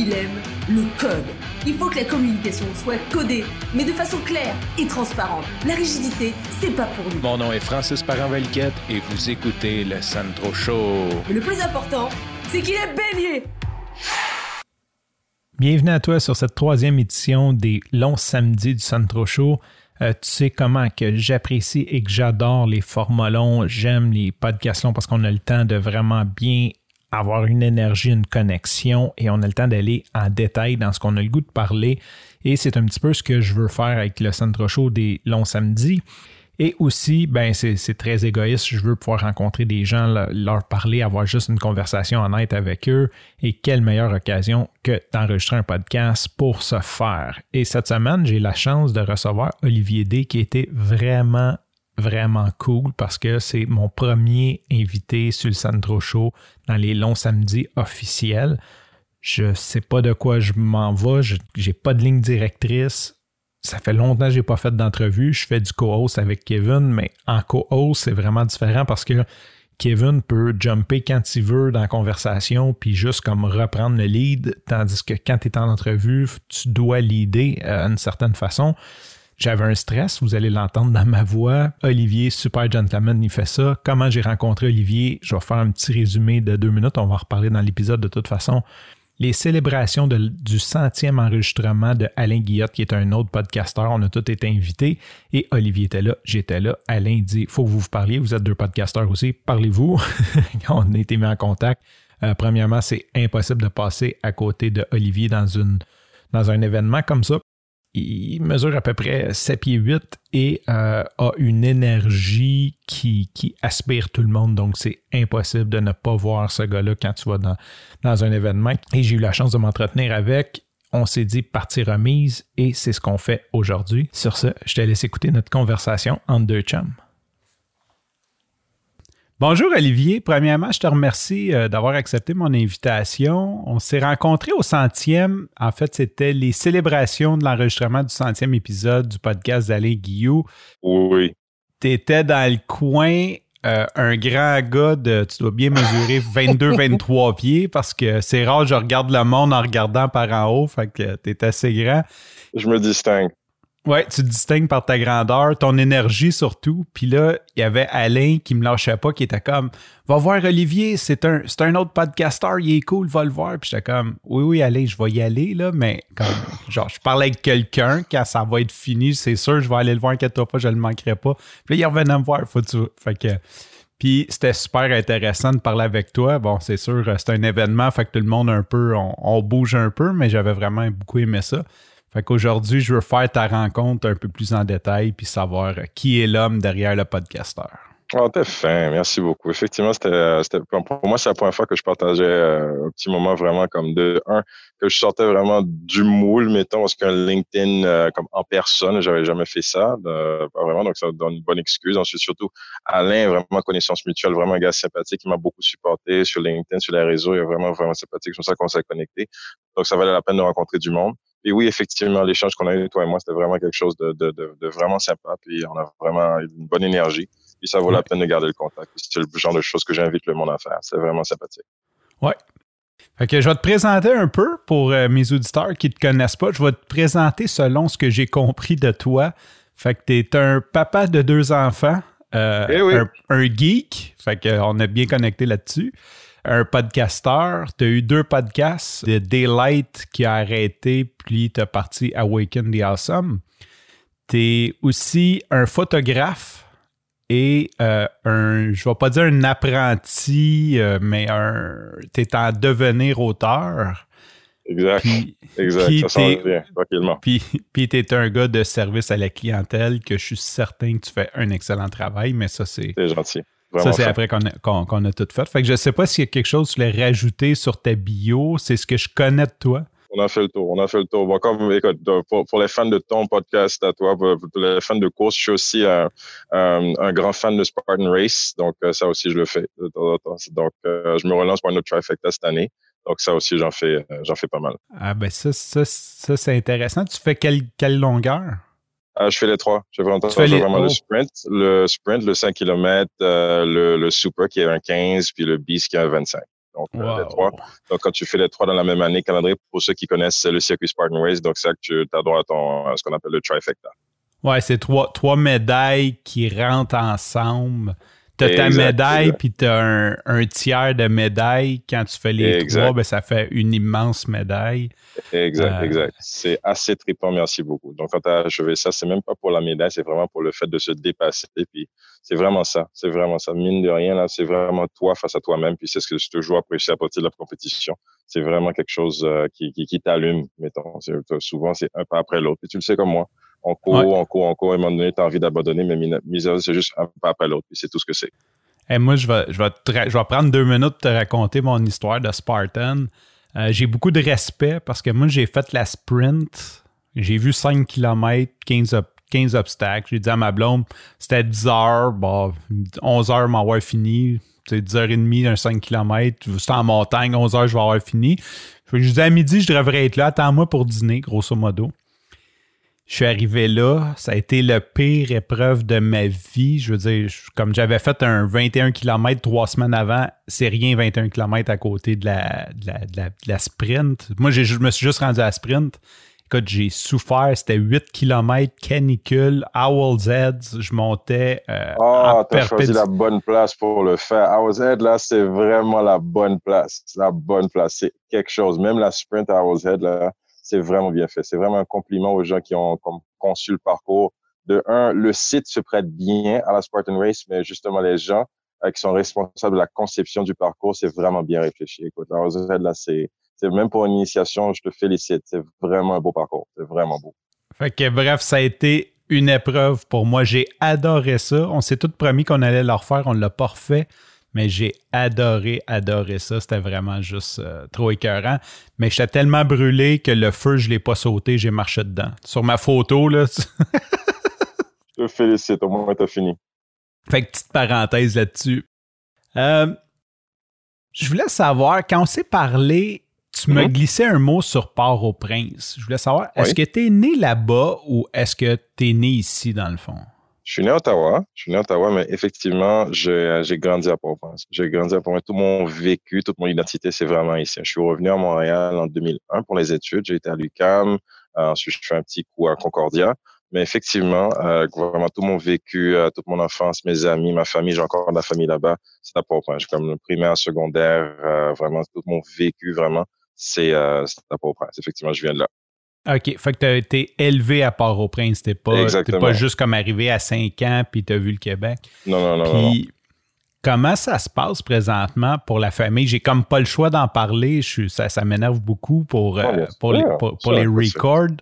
il aime le code. Il faut que la communication soit codée, mais de façon claire et transparente. La rigidité, c'est pas pour nous. Mon nom est Francis parent et vous écoutez le Sandro Show. Mais le plus important, c'est qu'il est bélier. Bienvenue à toi sur cette troisième édition des longs samedis du Sandro Show. Euh, tu sais comment que j'apprécie et que j'adore les formats longs. J'aime les podcasts longs parce qu'on a le temps de vraiment bien avoir une énergie, une connexion et on a le temps d'aller en détail dans ce qu'on a le goût de parler. Et c'est un petit peu ce que je veux faire avec le Centre Show des longs samedis. Et aussi, ben c'est très égoïste. Je veux pouvoir rencontrer des gens, leur parler, avoir juste une conversation honnête avec eux. Et quelle meilleure occasion que d'enregistrer un podcast pour ce faire. Et cette semaine, j'ai la chance de recevoir Olivier D qui était vraiment vraiment cool parce que c'est mon premier invité sur le Sandro Show dans les longs samedis officiels. Je sais pas de quoi je m'en vais, je n'ai pas de ligne directrice. Ça fait longtemps que je n'ai pas fait d'entrevue. Je fais du co-host avec Kevin, mais en co-host, c'est vraiment différent parce que Kevin peut jumper quand il veut dans la conversation, puis juste comme reprendre le lead, tandis que quand tu es en entrevue, tu dois leader euh, d'une certaine façon. J'avais un stress, vous allez l'entendre dans ma voix. Olivier, super gentleman, il fait ça. Comment j'ai rencontré Olivier? Je vais faire un petit résumé de deux minutes. On va en reparler dans l'épisode de toute façon. Les célébrations du centième enregistrement de Alain Guillotte, qui est un autre podcasteur. On a tous été invités et Olivier était là, j'étais là. Alain dit faut que vous vous parliez. Vous êtes deux podcasteurs aussi. Parlez-vous. on a été mis en contact. Euh, premièrement, c'est impossible de passer à côté de Olivier dans un événement comme ça il mesure à peu près 7 pieds 8 et euh, a une énergie qui, aspire tout le monde. Donc, c'est impossible de ne pas voir ce gars-là quand tu vas dans, un événement. Et j'ai eu la chance de m'entretenir avec. On s'est dit partie remise et c'est ce qu'on fait aujourd'hui. Sur ce, je te laisse écouter notre conversation entre deux chums. Bonjour Olivier. Premièrement, je te remercie euh, d'avoir accepté mon invitation. On s'est rencontrés au centième. En fait, c'était les célébrations de l'enregistrement du centième épisode du podcast d'Alain Guillou. Oui. Tu étais dans le coin, euh, un grand gars de, tu dois bien mesurer 22-23 pieds parce que c'est rare, je regarde le monde en regardant par en haut, fait que tu es assez grand. Je me distingue. Ouais, tu te distingues par ta grandeur, ton énergie surtout. Puis là, il y avait Alain qui me lâchait pas, qui était comme Va voir Olivier, c'est un, c'est un autre podcaster, il est cool, va le voir. Puis j'étais comme Oui, oui, Alain, je vais y aller, là, mais comme genre, je parlais avec quelqu'un, quand ça va être fini, c'est sûr, je vais aller le voir, inquiète-toi pas, je le manquerai pas. Puis là, il revenait me voir, faut tu. Fait que. Puis c'était super intéressant de parler avec toi. Bon, c'est sûr, c'est un événement, fait que tout le monde un peu, on bouge un peu, mais j'avais vraiment beaucoup aimé ça. Fait qu'aujourd'hui, je veux faire ta rencontre un peu plus en détail puis savoir qui est l'homme derrière le podcasteur. Oh, t'es fin, merci beaucoup. Effectivement, c'était, pour moi, c'est la première fois que je partageais euh, un petit moment vraiment comme de un, que je sortais vraiment du moule, mettons, parce qu'un LinkedIn euh, comme en personne, j'avais jamais fait ça, vraiment, donc ça donne une bonne excuse. Ensuite, surtout, Alain, vraiment connaissance mutuelle, vraiment un gars sympathique, qui m'a beaucoup supporté sur LinkedIn, sur les réseaux, il est vraiment, vraiment sympathique, c'est pour ça qu'on s'est connecté. Donc, ça valait la peine de rencontrer du monde. Et oui, effectivement, l'échange qu'on a eu, toi et moi, c'était vraiment quelque chose de, de, de, vraiment sympa. Puis on a vraiment une bonne énergie. Puis ça vaut la peine de garder le contact. C'est le genre de choses que j'invite le monde à faire. C'est vraiment sympathique. Ouais. Fait que je vais te présenter un peu pour euh, mes auditeurs qui ne te connaissent pas. Je vais te présenter selon ce que j'ai compris de toi. Fait que tu es un papa de deux enfants, euh, eh un, un, geek. Fait qu'on est bien connecté là-dessus un podcasteur. Tu as eu deux podcasts, The Daylight qui a arrêté, puis tu as parti Awaken the Awesome. Tu es aussi un photographe et euh, un, je vais pas dire un apprenti, euh, mais un, tu es en devenir auteur. Exact. exact. ça bien, tranquillement. Puis, puis tu es un gars de service à la clientèle que je suis certain que tu fais un excellent travail, mais ça, c'est. C'est gentil ça, c'est après qu'on a, tout fait. Fait que je sais pas s'il y a quelque chose que tu voulais rajouter sur ta bio. C'est ce que je connais de toi. On a fait le tour. On a fait le tour. Bon, comme, écoute, pour, les fans de ton podcast à toi, pour, les fans de course, je suis aussi un, grand fan de Spartan Race. Donc, euh, ça aussi, je le fais. Donc, euh, je me relance pour un autre trifecta cette année. Donc, ça aussi, j'en fais, euh, j'en fais pas mal. Ah, ben, ça, ça, ça c'est intéressant. Tu fais quelle, quelle longueur? Ah, je fais les trois. Je fais vraiment, le sprint, le sprint, le 5 km, euh, le, super qui est un 15, puis le beast qui est un 25. Donc, les trois. Donc, quand tu fais les trois dans la même année, calendrier, pour ceux qui connaissent, c'est le circuit Spartan Race. Donc, c'est ça que tu as droit à, ton, ce qu'on appelle le trifecta. Ouais, c'est trois, trois médailles qui rentrent ensemble. Tu as ta médaille, puis tu as un, tiers de médaille. Quand tu fais les trois, ben, ça fait une immense médaille. Exact, euh, exact. C'est assez trippant, merci beaucoup. Donc, quand tu as achevé ça, c'est même pas pour la médaille, c'est vraiment pour le fait de se dépasser. Puis, c'est vraiment ça. C'est vraiment ça. Mine de rien, là, c'est vraiment toi face à toi-même. Puis, c'est ce que je te toujours apprécié à partir de la compétition. C'est vraiment quelque chose euh, qui, qui, qui t'allume, mettons. Souvent, c'est un pas après l'autre. Et tu le sais comme moi on court, on court, on court. À un moment donné, tu as envie d'abandonner, mais Misère, c'est juste un pas après l'autre, puis c'est tout ce que c'est. Et moi, je vais, je, vais je vais prendre deux minutes pour te raconter mon histoire de Spartan. Euh, j'ai beaucoup de respect parce que moi, j'ai fait la sprint. J'ai vu 5 km, 15, 15 obstacles. J'ai dit à ma blonde, c'était 10 heures. Bon, 11 heures m'avoir fini. C'est 10 heures et demie, un 5 km. C'était en montagne, 11 heures, je vais avoir fini. Je dis à midi, je devrais être là. Attends-moi pour dîner, grosso modo. Je suis arrivé là, ça a été le pire épreuve de ma vie. Je veux dire, comme j'avais fait un 21 km trois semaines avant, c'est rien 21 km à côté de la, de la, sprint. Moi, je me suis juste rendu à la sprint. Écoute, j'ai souffert. C'était 8 km canicule, Owl's Head. Je montais. Euh, oh, t'as choisi la bonne place pour le faire. Owl's Head, là, c'est vraiment la bonne place. La bonne place. C'est quelque chose. Même la sprint à Owl's Head, là, c'est vraiment bien fait. C'est vraiment un compliment aux gens qui ont conçu le parcours. De un, le site se prête bien à la Spartan Race, mais justement, les gens euh, qui sont responsables de la conception du parcours, c'est vraiment bien réfléchi. Écoute, là, c'est, même pour une initiation, je te félicite. C'est vraiment un beau parcours. C'est vraiment beau. Fait que bref, ça a été une épreuve pour moi. J'ai adoré ça. On s'est tous promis qu'on allait le refaire. On ne l'a pas refait mais j'ai adoré, adoré ça. C'était vraiment juste euh, trop écœurant. Mais j'étais tellement brûlé que le feu, je ne l'ai pas sauté, j'ai marché dedans. Sur ma photo, là. je te félicite, au moins t'as fini. Fait que petite parenthèse là-dessus. Euh, je voulais savoir, quand on s'est parlé, tu me mm-hmm. glissais un mot sur Port-au-Prince. Je voulais savoir, est-ce que tu es né là-bas ou est-ce que tu es né ici, dans le fond? Je suis né à Ottawa. Je suis né à Ottawa, mais effectivement, j'ai grandi à Port-au-Prince. J'ai grandi à Port-au-Prince. Tout mon vécu, toute mon identité, c'est vraiment ici. Je suis revenu à Montréal en 2001 pour les études. J'ai été à l'UCAM. Euh, ensuite, je fais un petit coup à Concordia. Mais effectivement, euh, vraiment tout mon vécu, euh, toute mon enfance, mes amis, ma famille, j'ai encore de la famille là-bas, c'est à Port-au-Prince. Comme le primaire, secondaire, euh, vraiment tout mon vécu, vraiment, c'est à Port-au-Prince. Effectivement, je viens de là. OK. Fait que tu as été élevé à Port-au-Prince. T'es pas, pas juste comme arrivé à 5 ans puis tu as vu le Québec. Non, non, non. Puis, comment ça se passe présentement pour la famille? J'ai comme pas le choix d'en parler. Je ça, ça m'énerve beaucoup pour, euh, pour, les, pour, les records.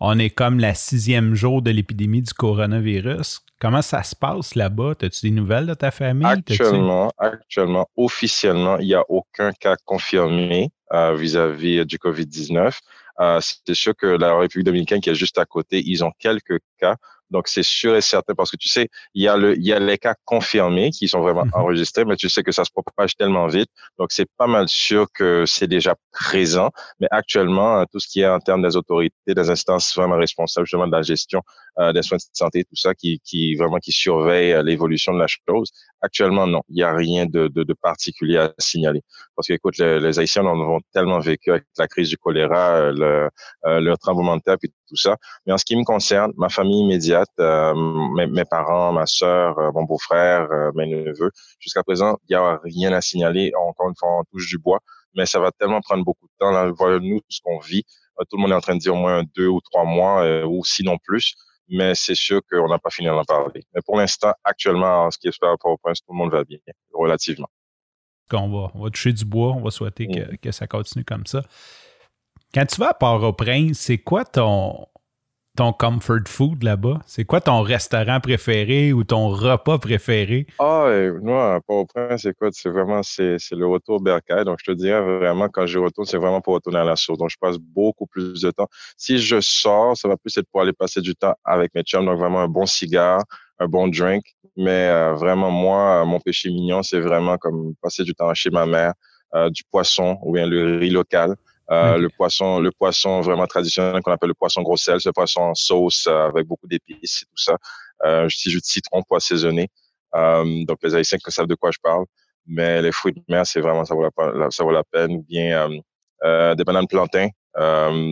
On est comme la sixième jour de l'épidémie du coronavirus. Comment ça se passe là-bas? As-tu des nouvelles de ta famille? Actuellement, actuellement, officiellement, il n'y a aucun cas confirmé vis-à-vis -vis du COVID-19. Euh, c'est sûr que la République dominicaine qui est juste à côté, ils ont quelques cas. Donc, c'est sûr et certain parce que tu sais, il y a le, il y a les cas confirmés qui sont vraiment mhm. enregistrés, mais tu sais que ça se propage tellement vite. Donc, c'est pas mal sûr que c'est déjà présent. Mais actuellement, euh, tout ce qui est en termes des autorités, des instances vraiment responsables justement de la gestion euh, des soins de santé, tout ça, qui, qui vraiment qui surveille euh, l'évolution de la chose. Actuellement, non, il n'y a rien de, de, de, particulier à signaler. Parce que, écoute, les, les Haïtiens en ont tellement vécu avec la crise du choléra, le, le tremblement de terre, puis tout ça. Mais en ce qui me concerne, ma famille immédiate, euh, mes, mes, parents, ma sœur, euh, mon beau-frère, euh, mes neveux, jusqu'à présent, il n'y a rien à signaler. Encore une fois, on touche du bois, mais ça va tellement prendre beaucoup de temps. Là, nous, ce qu'on vit, tout le monde est en train de dire au moins deux ou trois mois, ou sinon plus mais c'est sûr qu'on n'a pas fini d'en parler. Mais pour l'instant, actuellement, en ce qui est par rapport au prince, tout le monde va bien, relativement. On va, on va toucher du bois, on va souhaiter que, mm. que ça continue comme ça. Quand tu vas à Port-au-Prince, c'est quoi ton, ton comfort food là-bas? C'est quoi ton restaurant préféré ou ton repas préféré? Ah, moi, à Port-au-Prince, écoute, c'est vraiment c'est, le retour bercail. Donc, je te dirais vraiment, quand je retourne, c'est vraiment pour retourner à la source. Donc, je passe beaucoup plus de temps. Si je sors, ça va plus être pour aller passer du temps avec mes chums. Donc, vraiment un bon cigare, un bon drink. Mais euh, vraiment, moi, mon péché mignon, c'est vraiment comme passer du temps chez ma mère, euh, du poisson ou bien le riz local. Euh, le poisson, le poisson vraiment traditionnel qu'on appelle le poisson gros sel, ce poisson en sauce euh, avec beaucoup d'épices et tout ça. Euh, si jus de citron pour assaisonner. Euh, donc les Haïtiens savent de quoi je parle. Mais les fruits de mer, c'est vraiment, ça vaut la, ça vaut la peine. Bien, des bananes plantains,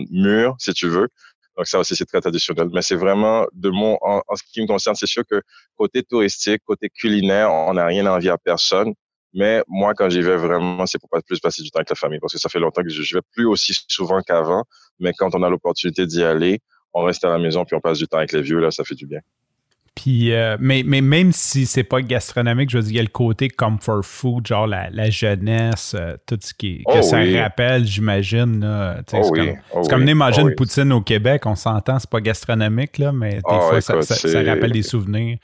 mûres, si tu veux. Donc ça aussi, c'est très traditionnel. Mais c'est vraiment, de mon, en, ce qui me concerne, c'est sûr que côté touristique, côté culinaire, on n'a rien envie à personne. Mais moi, quand j'y vais vraiment, c'est pour pas plus passer du temps avec la famille parce que ça fait longtemps que je, vais plus aussi souvent qu'avant. Mais quand on a l'opportunité d'y aller, on reste à la maison puis on passe du temps avec les vieux, là, ça fait du bien. Puis, euh, mais, mais même si c'est pas gastronomique, je veux dire, il y a le côté comfort food, genre la, la jeunesse, euh, tout ce qui que oh ça rappelle, j'imagine. Oh c'est comme, oh comme manger une poutine au Québec, on s'entend, c'est pas gastronomique, là, mais des fois, ça, ça, rappelle des souvenirs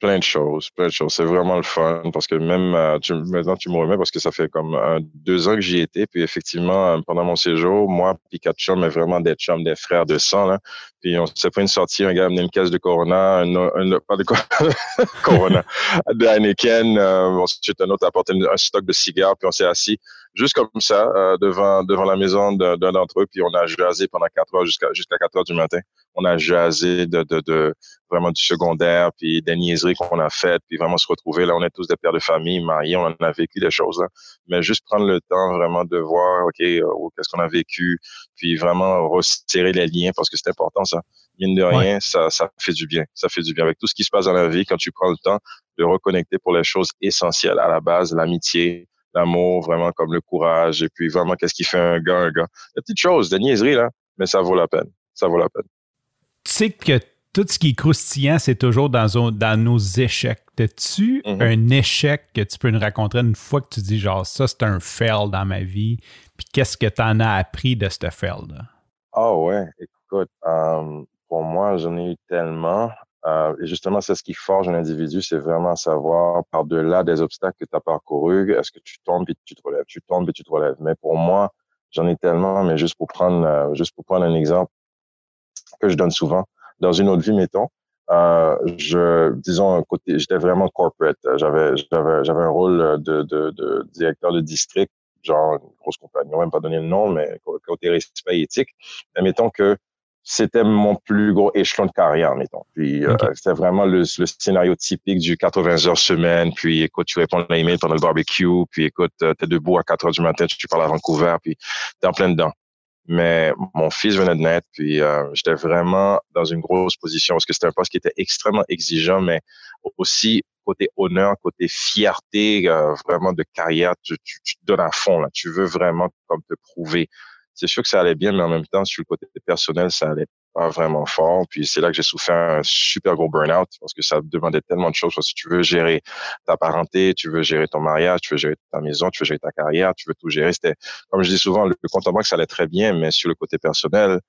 plein de choses, plein de choses. C'est vraiment le fun parce que même euh, tu, maintenant tu me remets parce que ça fait comme deux ans que j'y étais. Puis effectivement, euh, pendant mon séjour, moi puis quatre chums, mais vraiment des chums, des frères de sang. Là. Puis on s'est fait une sortie, un gars a amené une caisse de Corona, un, pas de Corona, de Heineken. Euh, ensuite, un autre a apporté un stock de cigares. Puis on s'est assis juste comme ça euh, devant devant la maison d'un d'entre eux. Puis on a jasé pendant quatre heures jusqu'à jusqu'à quatre heures du matin. On a jasé de, de, de vraiment du secondaire, puis des niaiseries qu'on a faites, puis vraiment se retrouver. Là, on est tous des pères de famille, mariés, on en a vécu des choses. Là. Mais juste prendre le temps vraiment de voir, OK, euh, qu'est-ce qu'on a vécu, puis vraiment resserrer les liens parce que c'est important, ça. Mine de rien, ça, ça fait du bien. Ça fait du bien. Avec tout ce qui se passe dans la vie, quand tu prends le temps de reconnecter pour les choses essentielles à la base, l'amitié, l'amour, vraiment comme le courage, et puis vraiment qu'est-ce qui fait un gars un gars. Des petites choses, des niaiseries, là, mais ça vaut la peine. Ça vaut la peine. Tu sais que tout ce qui est croustillant, c'est toujours dans, dans nos échecs. As-tu mm-hmm. un échec que tu peux nous raconter une fois que tu dis genre ça, c'est un fail dans ma vie, puis qu'est-ce que tu en as appris de ce fail-là? Ah ouais, écoute, euh, pour moi, j'en ai eu tellement. Euh, et justement, c'est ce qui forge un individu, c'est vraiment savoir par-delà des obstacles que tu as parcourus, est-ce que tu tombes et tu te relèves, tu tombes et tu te relèves. Mais pour moi, j'en ai tellement, mais juste pour prendre, euh, juste pour prendre un exemple que je donne souvent, dans une autre vie, mettons, euh, je, disons, côté, j'étais vraiment corporate. J'avais, j'avais, j'avais un rôle de, de, de, directeur de district, genre une grosse compagnie. On va même pas donner le nom, mais côté respect éthique. Mais mettons que c'était mon plus gros échelon de carrière, mettons. Puis euh, c'était vraiment le, le, scénario typique du 80 heures semaine. Puis écoute, tu réponds à l'email pendant le barbecue. Puis écoute, euh, t'es debout à 4 heures du matin, tu, parles à Vancouver. Puis t'es en plein dedans. Mais mon fils venait de naître, puis euh, j'étais vraiment dans une grosse position parce que c'était un poste qui était extrêmement exigeant, mais aussi côté honneur, côté fierté, vraiment de carrière, tu, tu, tu, te donnes à fond là. Tu veux vraiment comme te prouver c'est sûr que ça allait bien, mais en même temps, sur le côté personnel, ça allait pas vraiment fort. Puis c'est là que j'ai souffert un super gros burn-out parce que ça demandait tellement de choses. Parce que tu veux gérer ta parenté, tu veux gérer ton mariage, tu veux gérer ta maison, tu veux gérer ta carrière, tu veux tout gérer. C'était, comme je dis souvent, le, compte en banque, ça allait très bien, mais sur le côté personnel,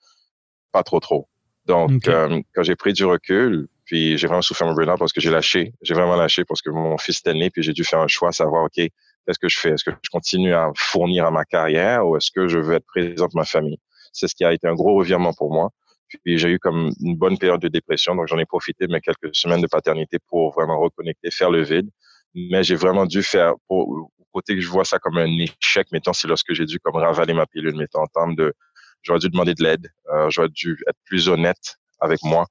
pas trop trop. Donc, euh, quand j'ai pris du recul, puis j'ai vraiment souffert mon burn-out parce que j'ai lâché. J'ai vraiment lâché parce que mon fils était né, puis j'ai dû faire un choix, savoir, OK, qu'est-ce que je fais? Est-ce que je continue à fournir à ma carrière ou est-ce que je veux être présent pour ma famille? C'est ce qui a été un gros revirement pour moi. Puis j'ai eu comme une bonne période de dépression, donc j'en ai profité de mes quelques semaines de paternité pour vraiment reconnecter, faire le vide. Mais j'ai vraiment dû faire, pour, côté que je vois ça comme un échec, mettons, c'est lorsque j'ai dû comme ravaler ma pilule, mettons, en termes de, j'aurais dû demander de l'aide, euh, j'aurais dû être plus honnête avec moi,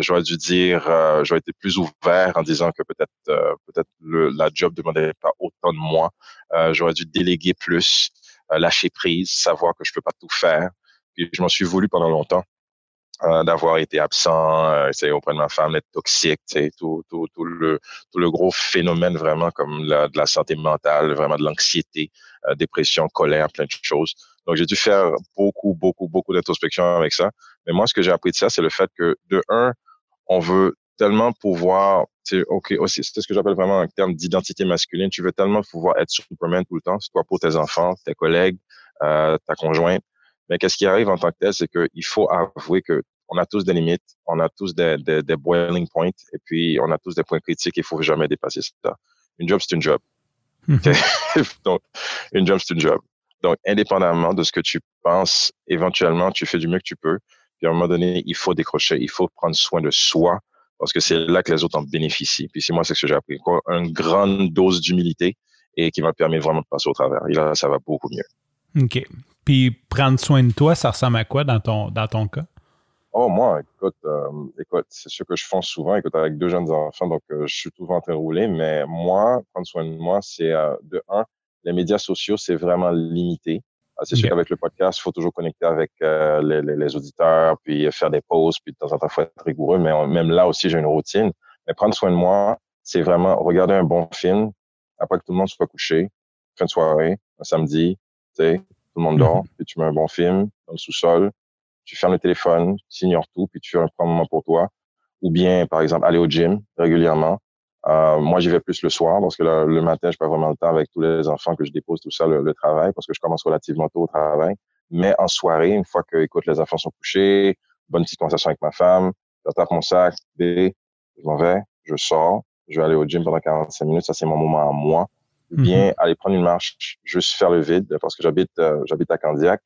j'aurais dû dire, euh, j'aurais été plus ouvert en disant que peut-être euh, peut-être la job demandait pas autant de moi. Euh, j'aurais dû déléguer plus, lâcher prise, savoir que je peux pas tout faire. Puis je m'en suis voulu pendant longtemps. d'avoir été absent euh, auprès de ma femme, d'être toxique, tout, tout, tout, le, tout le gros phénomène vraiment comme la, de la santé mentale, vraiment de l'anxiété, dépression, colère, plein de choses. Donc, j'ai dû faire beaucoup, beaucoup, beaucoup d'introspection avec ça. Mais moi, ce que j'ai appris de ça, c'est le fait que, de un, on veut tellement pouvoir, ok, aussi, c'est ce que j'appelle vraiment un terme d'identité masculine. Tu veux tellement pouvoir être Superman tout le temps, soit pour tes enfants, tes collègues, euh, ta conjointe. Mais qu'est-ce qui arrive en tant que tel, c'est qu'il faut avouer que on a tous des limites, on a tous des, des, des boiling points, et puis on a tous des points critiques. Il faut jamais dépasser ça. Une job, c'est une job. Donc, une job, c'est une job. Donc, indépendamment de ce que tu penses, éventuellement, tu fais du mieux que tu peux. Puis à un moment donné, il faut décrocher, il faut prendre soin de soi parce que c'est là que les autres en bénéficient. Puis c'est moi, c'est ce que j'ai appris. Quoi, une grande dose d'humilité et qui m'a permis vraiment de passer au travers. Et là, ça va beaucoup mieux. OK. Puis prendre soin de toi, ça ressemble à quoi dans ton, dans ton cas? Oh, moi, écoute, euh, écoute, c'est ce que je fais souvent. Écoute, avec deux jeunes enfants, donc euh, je suis toujours en train de rouler. Mais moi, prendre soin de moi, c'est euh, de un, les médias sociaux, c'est vraiment limité. Ah, c'est sûr qu'avec le podcast, il faut toujours connecter avec les, les, les, auditeurs, puis faire des pauses, puis de temps en temps, il faut être rigoureux. Mais même là aussi, j'ai une routine. Mais prendre soin de moi, c'est vraiment regarder un bon film après que tout le monde soit couché, fin de soirée, un samedi, tu sais, tout le monde dort, mm-hmm. puis tu mets un bon film dans le sous-sol, tu fermes le téléphone, tu ignores tout, puis tu fais un moment pour toi. Ou bien, par exemple, aller au gym régulièrement. Euh, moi, j'y vais plus le soir parce que le, matin, je pas vraiment le temps avec tous les enfants que je dépose tout ça, le, travail, parce que je commence relativement tôt au travail. Mais en soirée, une fois que, écoute, les enfants sont couchés, bonne petite conversation avec ma femme, je tape mon sac, je m'en vais, je sors, je vais aller au gym pendant 45 minutes, ça c'est mon moment à moi. Ou bien mhm. aller prendre une marche, juste faire le vide, parce que j'habite euh, j'habite à Candiac,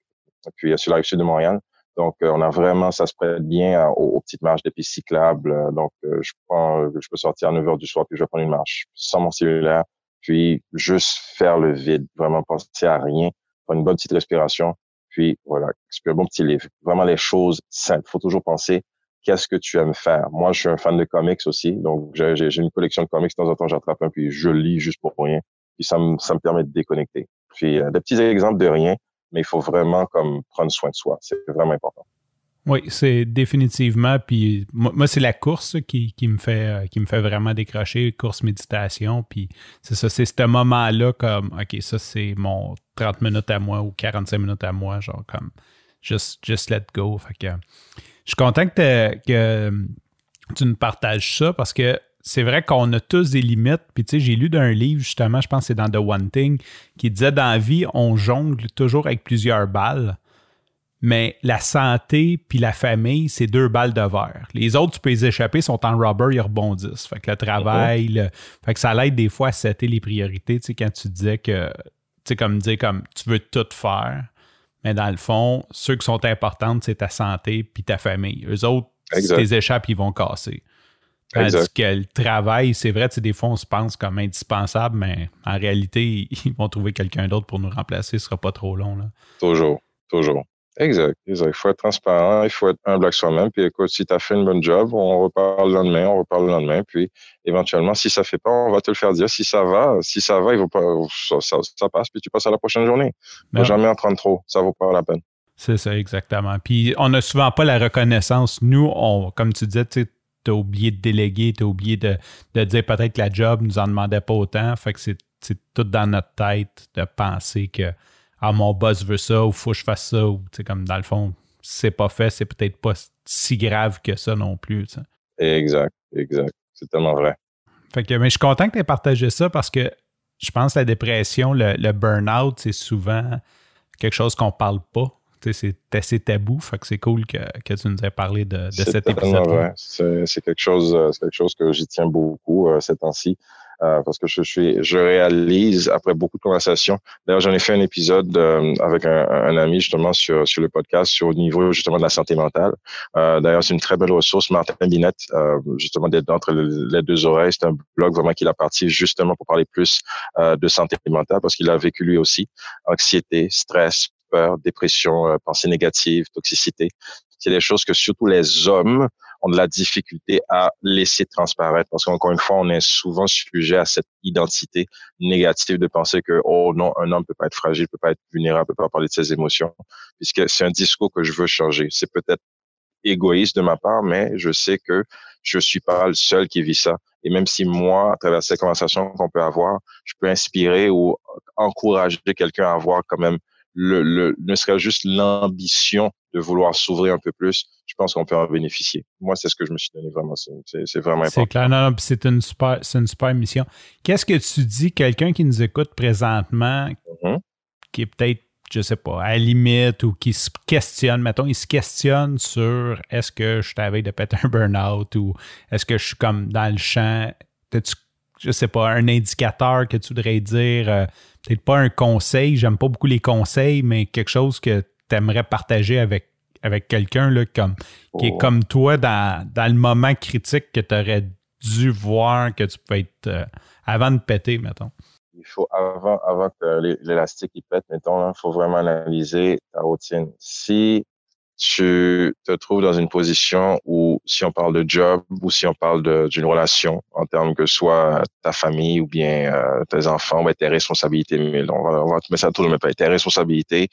puis sur la rive sud de Montréal. Donc, euh, on a vraiment, ça se prête bien aux, petites marches des pistes cyclables. Euh, donc, euh, je prends, je peux sortir à 9 heures du soir, puis je vais prendre une marche sans mon cellulaire, puis juste faire le vide, vraiment penser à rien, prendre une bonne petite respiration, puis voilà, un bon petit livre. Vraiment les choses simples. faut toujours penser qu'est-ce que tu aimes faire? Moi, je suis un fan de comics aussi, donc j'ai une collection de comics. De temps en temps, j'attrape un, puis je lis juste pour rien. Puis ça me, ça me permet de déconnecter. Puis des petits exemples de rien, mais il faut vraiment comme prendre soin de soi. C'est vraiment important. Oui, c'est définitivement. Puis moi, c'est la course qui, me fait, euh, qui me fait vraiment décrocher, course méditation. Puis c'est ça, c'est ce moment-là comme, OK, ça c'est mon 30 minutes à moi ou 45 minutes à moi, genre comme, just, just let go. Fait que je suis content que, que tu nous partages ça parce que c'est vrai qu'on a tous des limites. Puis, tu sais, j'ai lu d'un livre, justement, je pense que c'est dans The One Thing, qui disait dans la vie, on jongle toujours avec plusieurs balles. Mais la santé puis la famille, c'est deux balles de verre. Les autres, tu peux les échapper, sont en rubber, ils rebondissent. Fait que le travail, le... fait que ça l'aide des fois à setter les priorités. Tu sais, quand tu disais que, tu sais, comme dire, comme tu veux tout faire. Mais dans le fond, ceux qui sont importantes, c'est ta santé puis ta famille. Eux autres, si tu les échappes, ils vont casser. Tandis que le travail, c'est vrai, des fois, on se pense comme indispensable, mais en réalité, ils vont trouver quelqu'un d'autre pour nous remplacer. Ce sera pas trop long. Là. Toujours, toujours. Exact, exact. Il faut être transparent, il faut être humble avec soi-même. Puis écoute, si tu as fait une bonne job, on reparle le lendemain, on reparle le lendemain. Puis éventuellement, si ça fait pas, on va te le faire dire. Si ça va, si ça va, il vaut pas, ça, ça, passe, puis tu passes à la prochaine journée. Ne ben jamais en prendre trop, ça vaut pas la peine. C'est ça, exactement. Puis on n'a souvent pas la reconnaissance. Nous, on, comme tu disais, tu as oublié de déléguer, tu as oublié de, dire peut-être que la job nous en demandait pas autant. Fait que c'est tout dans notre tête de penser que ah, mon boss veut ça ou faut que je fasse ça ou comme dans le fond, c'est pas fait, c'est peut-être pas si grave que ça non plus. Exact, exact. C'est tellement vrai. Fait que, mais je suis content que tu aies partagé ça parce que je pense que la dépression, le, le burn-out, c'est souvent quelque chose qu'on parle pas c'est assez tabou. Fait que c'est cool que, tu nous aies parlé de, de cet épisode. C'est quelque chose, euh, quelque chose que j'y tiens beaucoup euh, ces temps-ci. Euh, parce que je suis, je réalise après beaucoup de conversations. D'ailleurs, j'en ai fait un épisode avec un, ami justement sur sur le podcast sur le niveau justement de la santé mentale. D'ailleurs, c'est une très belle ressource, Martin Binette, justement d'être entre les deux oreilles. C'est un blog vraiment qu'il a parti justement pour parler plus de santé mentale parce qu'il a vécu lui aussi anxiété, stress, dépression, euh, pensée négative, toxicité. C'est des choses que surtout les hommes ont de la difficulté à laisser transparaître parce qu'encore une fois, on est souvent sujet à cette identité négative de penser que, oh non, un homme peut pas être fragile, peut pas être vulnérable, peut pas parler de ses émotions, puisque c'est un discours que je veux changer. C'est peut-être égoïste de ma part, mais je sais que je suis pas le seul qui vit ça. Et même si moi, à travers ces conversations qu'on peut avoir, je peux inspirer ou encourager quelqu'un à avoir quand même le, ne serait juste l'ambition de vouloir s'ouvrir un peu plus, je pense qu'on peut en bénéficier. Moi, c'est ce que je me suis donné vraiment. C'est vraiment important. C'est clair. Non, c'est une super, c'est une super mission. Qu'est-ce que tu dis, quelqu'un qui nous écoute présentement, mm-hmm. qui est peut-être, je sais pas, à la limite ou qui se questionne, mettons, il se questionne sur est-ce que je t'avais de péter un burn-out ou est-ce que je suis comme dans le champ, tu je sais pas, un indicateur que tu voudrais dire, euh, peut-être pas un conseil, j'aime pas beaucoup les conseils, mais quelque chose que tu aimerais partager avec, avec quelqu'un comme, qui est oh. comme toi dans, le moment critique que tu aurais dû voir que tu peux être euh, avant de péter, mettons? Il faut, avant, avant que l'élastique il pète, mettons, il faut vraiment analyser ta routine. Si tu te trouves dans une position où, si on parle de job ou si on parle d'une relation, en termes que soit ta famille ou bien euh, tes enfants, ben, tes responsabilités, mais on va, on va te mettre ça tout le même tes responsabilités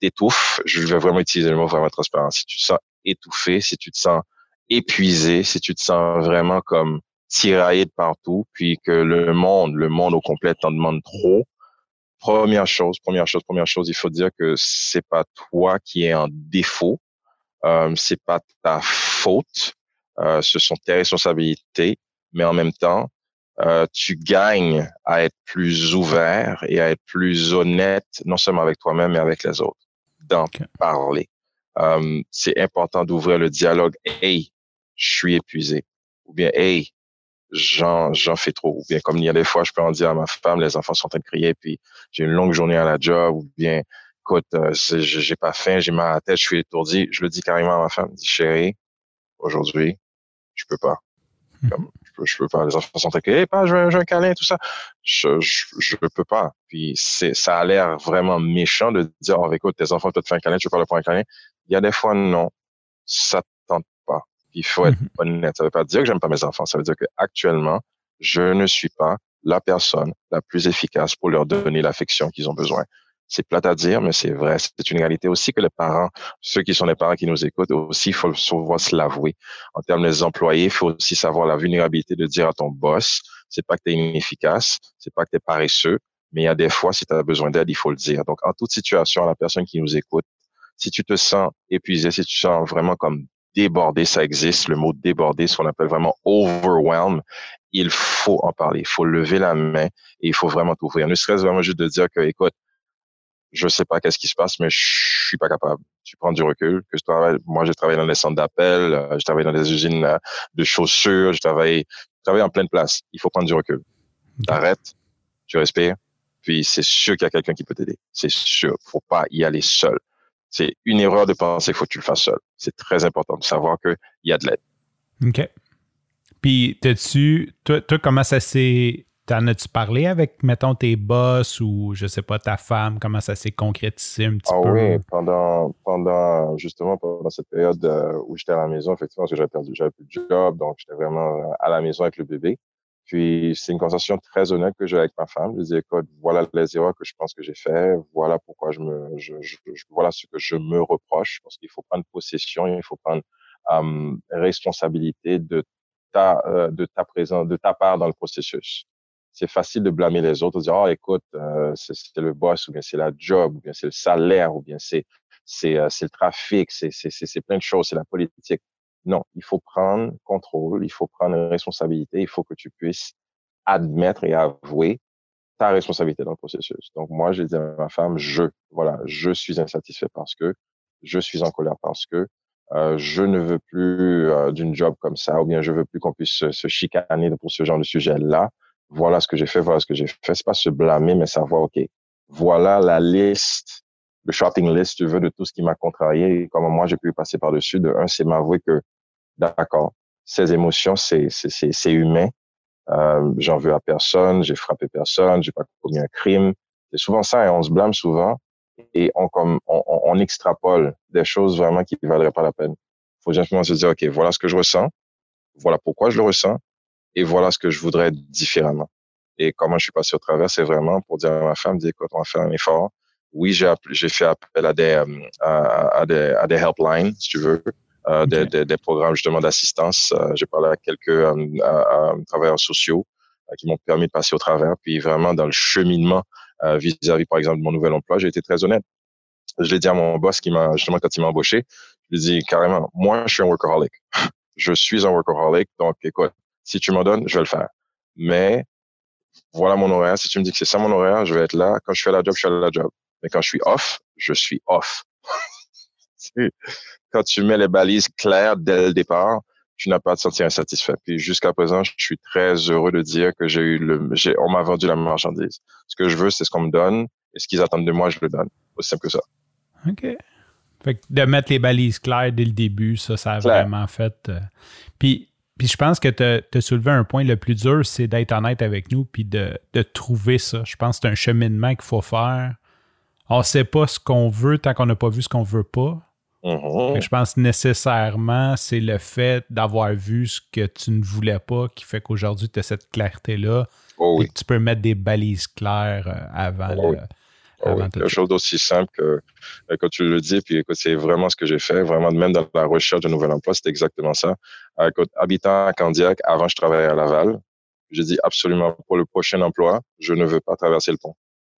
t'étouffes. Je vais vraiment utiliser le mot vraiment transparent. Si tu te sens étouffé, si tu te sens épuisé, si tu te sens vraiment comme tiraillé de partout, puis que le monde, le monde au complet t'en demande trop, première chose, première chose, première chose, il faut dire que c'est pas toi qui es en défaut, euh, c'est pas ta faute, euh, ce sont tes responsabilités, mais en même temps, euh, tu gagnes à être plus ouvert et à être plus honnête, non seulement avec toi-même, mais avec les autres, d'en parler. Euh, c'est important d'ouvrir le dialogue. Hey, je suis épuisé. Ou bien, hey, j'en, j'en fais trop. Ou bien, comme il y a des fois, je peux en dire à ma femme, les enfants sont en train de crier, puis j'ai une longue journée à la job, ou bien, écoute, euh, j'ai pas faim, j'ai mal à la tête, je suis étourdi. Je le dis carrément à ma femme, dis, chérie, aujourd'hui, je peux pas. Mhm. Comme, je, peux, je peux pas. Les enfants sont inquiets. Hey, pas, je veux, un câlin, tout ça. Je, je, je peux pas. Puis c'est, ça a l'air vraiment méchant de dire, oh, écoute, tes enfants peuvent te faire un câlin, tu veux pas leur faire un câlin. Il y a des fois, non, ça. Il faut être mhm. honnête. Ça veut pas dire que j'aime pas mes enfants. Ça veut dire que actuellement, je ne suis pas la personne la plus efficace pour leur donner l'affection qu'ils ont besoin. C'est plate à dire, mais c'est vrai. C'est une réalité aussi que les parents, ceux qui sont les parents qui nous écoutent, aussi, il faut savoir se l'avouer. En termes des employés, il faut aussi savoir la vulnérabilité de dire à ton boss, c'est pas que tu es inefficace, c'est pas que tu es paresseux, mais il y a des fois, si tu as besoin d'aide, il faut le dire. Donc, en toute situation, à la personne qui nous écoute, si tu te sens épuisé, si tu te sens vraiment comme débordé, ça existe, le mot débordé, ce qu'on appelle vraiment overwhelm, il faut en parler, il faut lever la main et il faut vraiment t'ouvrir. Ne serait-ce vraiment juste de dire que, écoute, je sais pas qu'est-ce qui se passe, mais je suis pas capable. Tu prends du recul. Que je travaille, moi, j'ai travaillé dans des centres d'appel, euh, je travaille dans des usines euh, de chaussures, je travaille, je travaille en pleine place. Il faut prendre du recul. T'arrêtes, tu respires, puis c'est sûr qu'il y a quelqu'un qui peut t'aider. C'est sûr. Faut pas y aller seul. C'est une erreur de penser qu'il faut que tu le fasses seul. C'est très important de savoir qu'il y a de l'aide. OK. Puis, t'as-tu, toi, toi, comment ça s'est T'en as-tu parlé avec, mettons, tes boss ou, je sais pas, ta femme? Comment ça s'est concrétisé un petit ah peu? Oui, pendant, pendant, justement, pendant cette période euh, où j'étais à la maison, effectivement, parce que j'avais perdu, j'avais plus de job, donc j'étais vraiment euh, à la maison avec le bébé. Puis, c'est une conversation très honnête que j'ai avec ma femme. Je lui dis, écoute, voilà les erreurs que je pense que j'ai fait, voilà pourquoi je me, je, je, voilà ce que je me reproche, parce qu'il faut prendre possession, il faut prendre euh, responsabilité de ta, de ta présence, de ta part dans le processus c'est facile de blâmer les autres, de dire, oh, écoute, euh, c'est le boss, ou bien c'est la job, ou bien c'est le salaire, ou bien c'est c'est euh, le trafic, c'est plein de choses, c'est la politique. Non, il faut prendre contrôle, il faut prendre responsabilité, il faut que tu puisses admettre et avouer ta responsabilité dans le processus. Donc moi, je dis à ma femme, je, voilà, je suis insatisfait parce que je suis en colère parce que euh, je ne veux plus euh, d'une job comme ça, ou bien je veux plus qu'on puisse se, chicaner pour ce genre de sujet-là voilà ce que j'ai fait, voilà ce que j'ai fait. C'est pas se blâmer, mais savoir, OK, voilà la liste, le shopping list, tu veux, de tout ce qui m'a contrarié et comment moi j'ai pu passer par-dessus. De un, c'est m'avouer que, d'accord, ces émotions, c'est, humain. Euh, j'en veux à personne, j'ai frappé personne, j'ai pas commis un crime. C'est souvent ça et on se blâme souvent et on, comme, on, on extrapole des choses vraiment qui ne valeuraient pas la peine. Faut simplement se dire, OK, voilà ce que je ressens, voilà pourquoi je le ressens, et voilà ce que je voudrais différemment. Et comment je suis passé au travers, c'est vraiment pour dire à ma femme, dire, écoute, on va faire un effort. Oui, j'ai, fait appel à des, euh, à, des, à des helplines, si tu veux, euh, des, des, des, programmes justement d'assistance. Euh, j'ai parlé à quelques euh, travailleurs sociaux qui m'ont permis de passer au travers. Puis vraiment dans le cheminement vis-à-vis, par exemple, de mon nouvel emploi, j'ai été très honnête. Je l'ai dit à mon boss qui m'a justement quand il m'a embauché, je lui ai dit carrément, moi, je suis un workaholic. je suis un workaholic, donc écoute, si tu m'en donnes, je vais le faire. Mais voilà mon horaire. Si tu me dis que c'est ça mon horaire, je vais être là. Quand je fais la job, je suis à la job. Mais quand je suis off, je suis off. quand tu mets les balises claires dès le départ, tu n'as pas à te sentir insatisfait. Puis jusqu'à présent, je suis très heureux de dire que j'ai eu le, j'ai, on m'a vendu la marchandise. Ce que je veux, c'est ce qu'on me donne et ce qu'ils attendent de moi, je le donne. Aussi simple que ça. OK. Fait que de mettre les balises claires dès le début, ça, ça a vraiment fait. Euh, puis puis je pense que tu as soulevé un point le plus dur, c'est d'être honnête avec nous puis de, trouver ça. Je pense que c'est un cheminement qu'il faut faire. On ne sait pas ce qu'on veut tant qu'on n'a pas vu ce qu'on veut pas. Mhm. Je pense nécessairement, c'est le fait d'avoir vu ce que tu ne voulais pas qui fait qu'aujourd'hui, tu as cette clarté-là. Oh et oui. que tu peux mettre des balises claires euh, avant, Oh le- oui. Oh avant oui. Quelque chose d'aussi simple que, euh, que tu le dis, puis écoute, c'est vraiment ce que j'ai fait, vraiment même dans la recherche de nouvel emploi, c'est exactement ça. Euh, Écoute, habitant à Candiac, avant je travaillais à Laval, j'ai dit absolument pour le prochain emploi, je ne veux pas traverser le pont.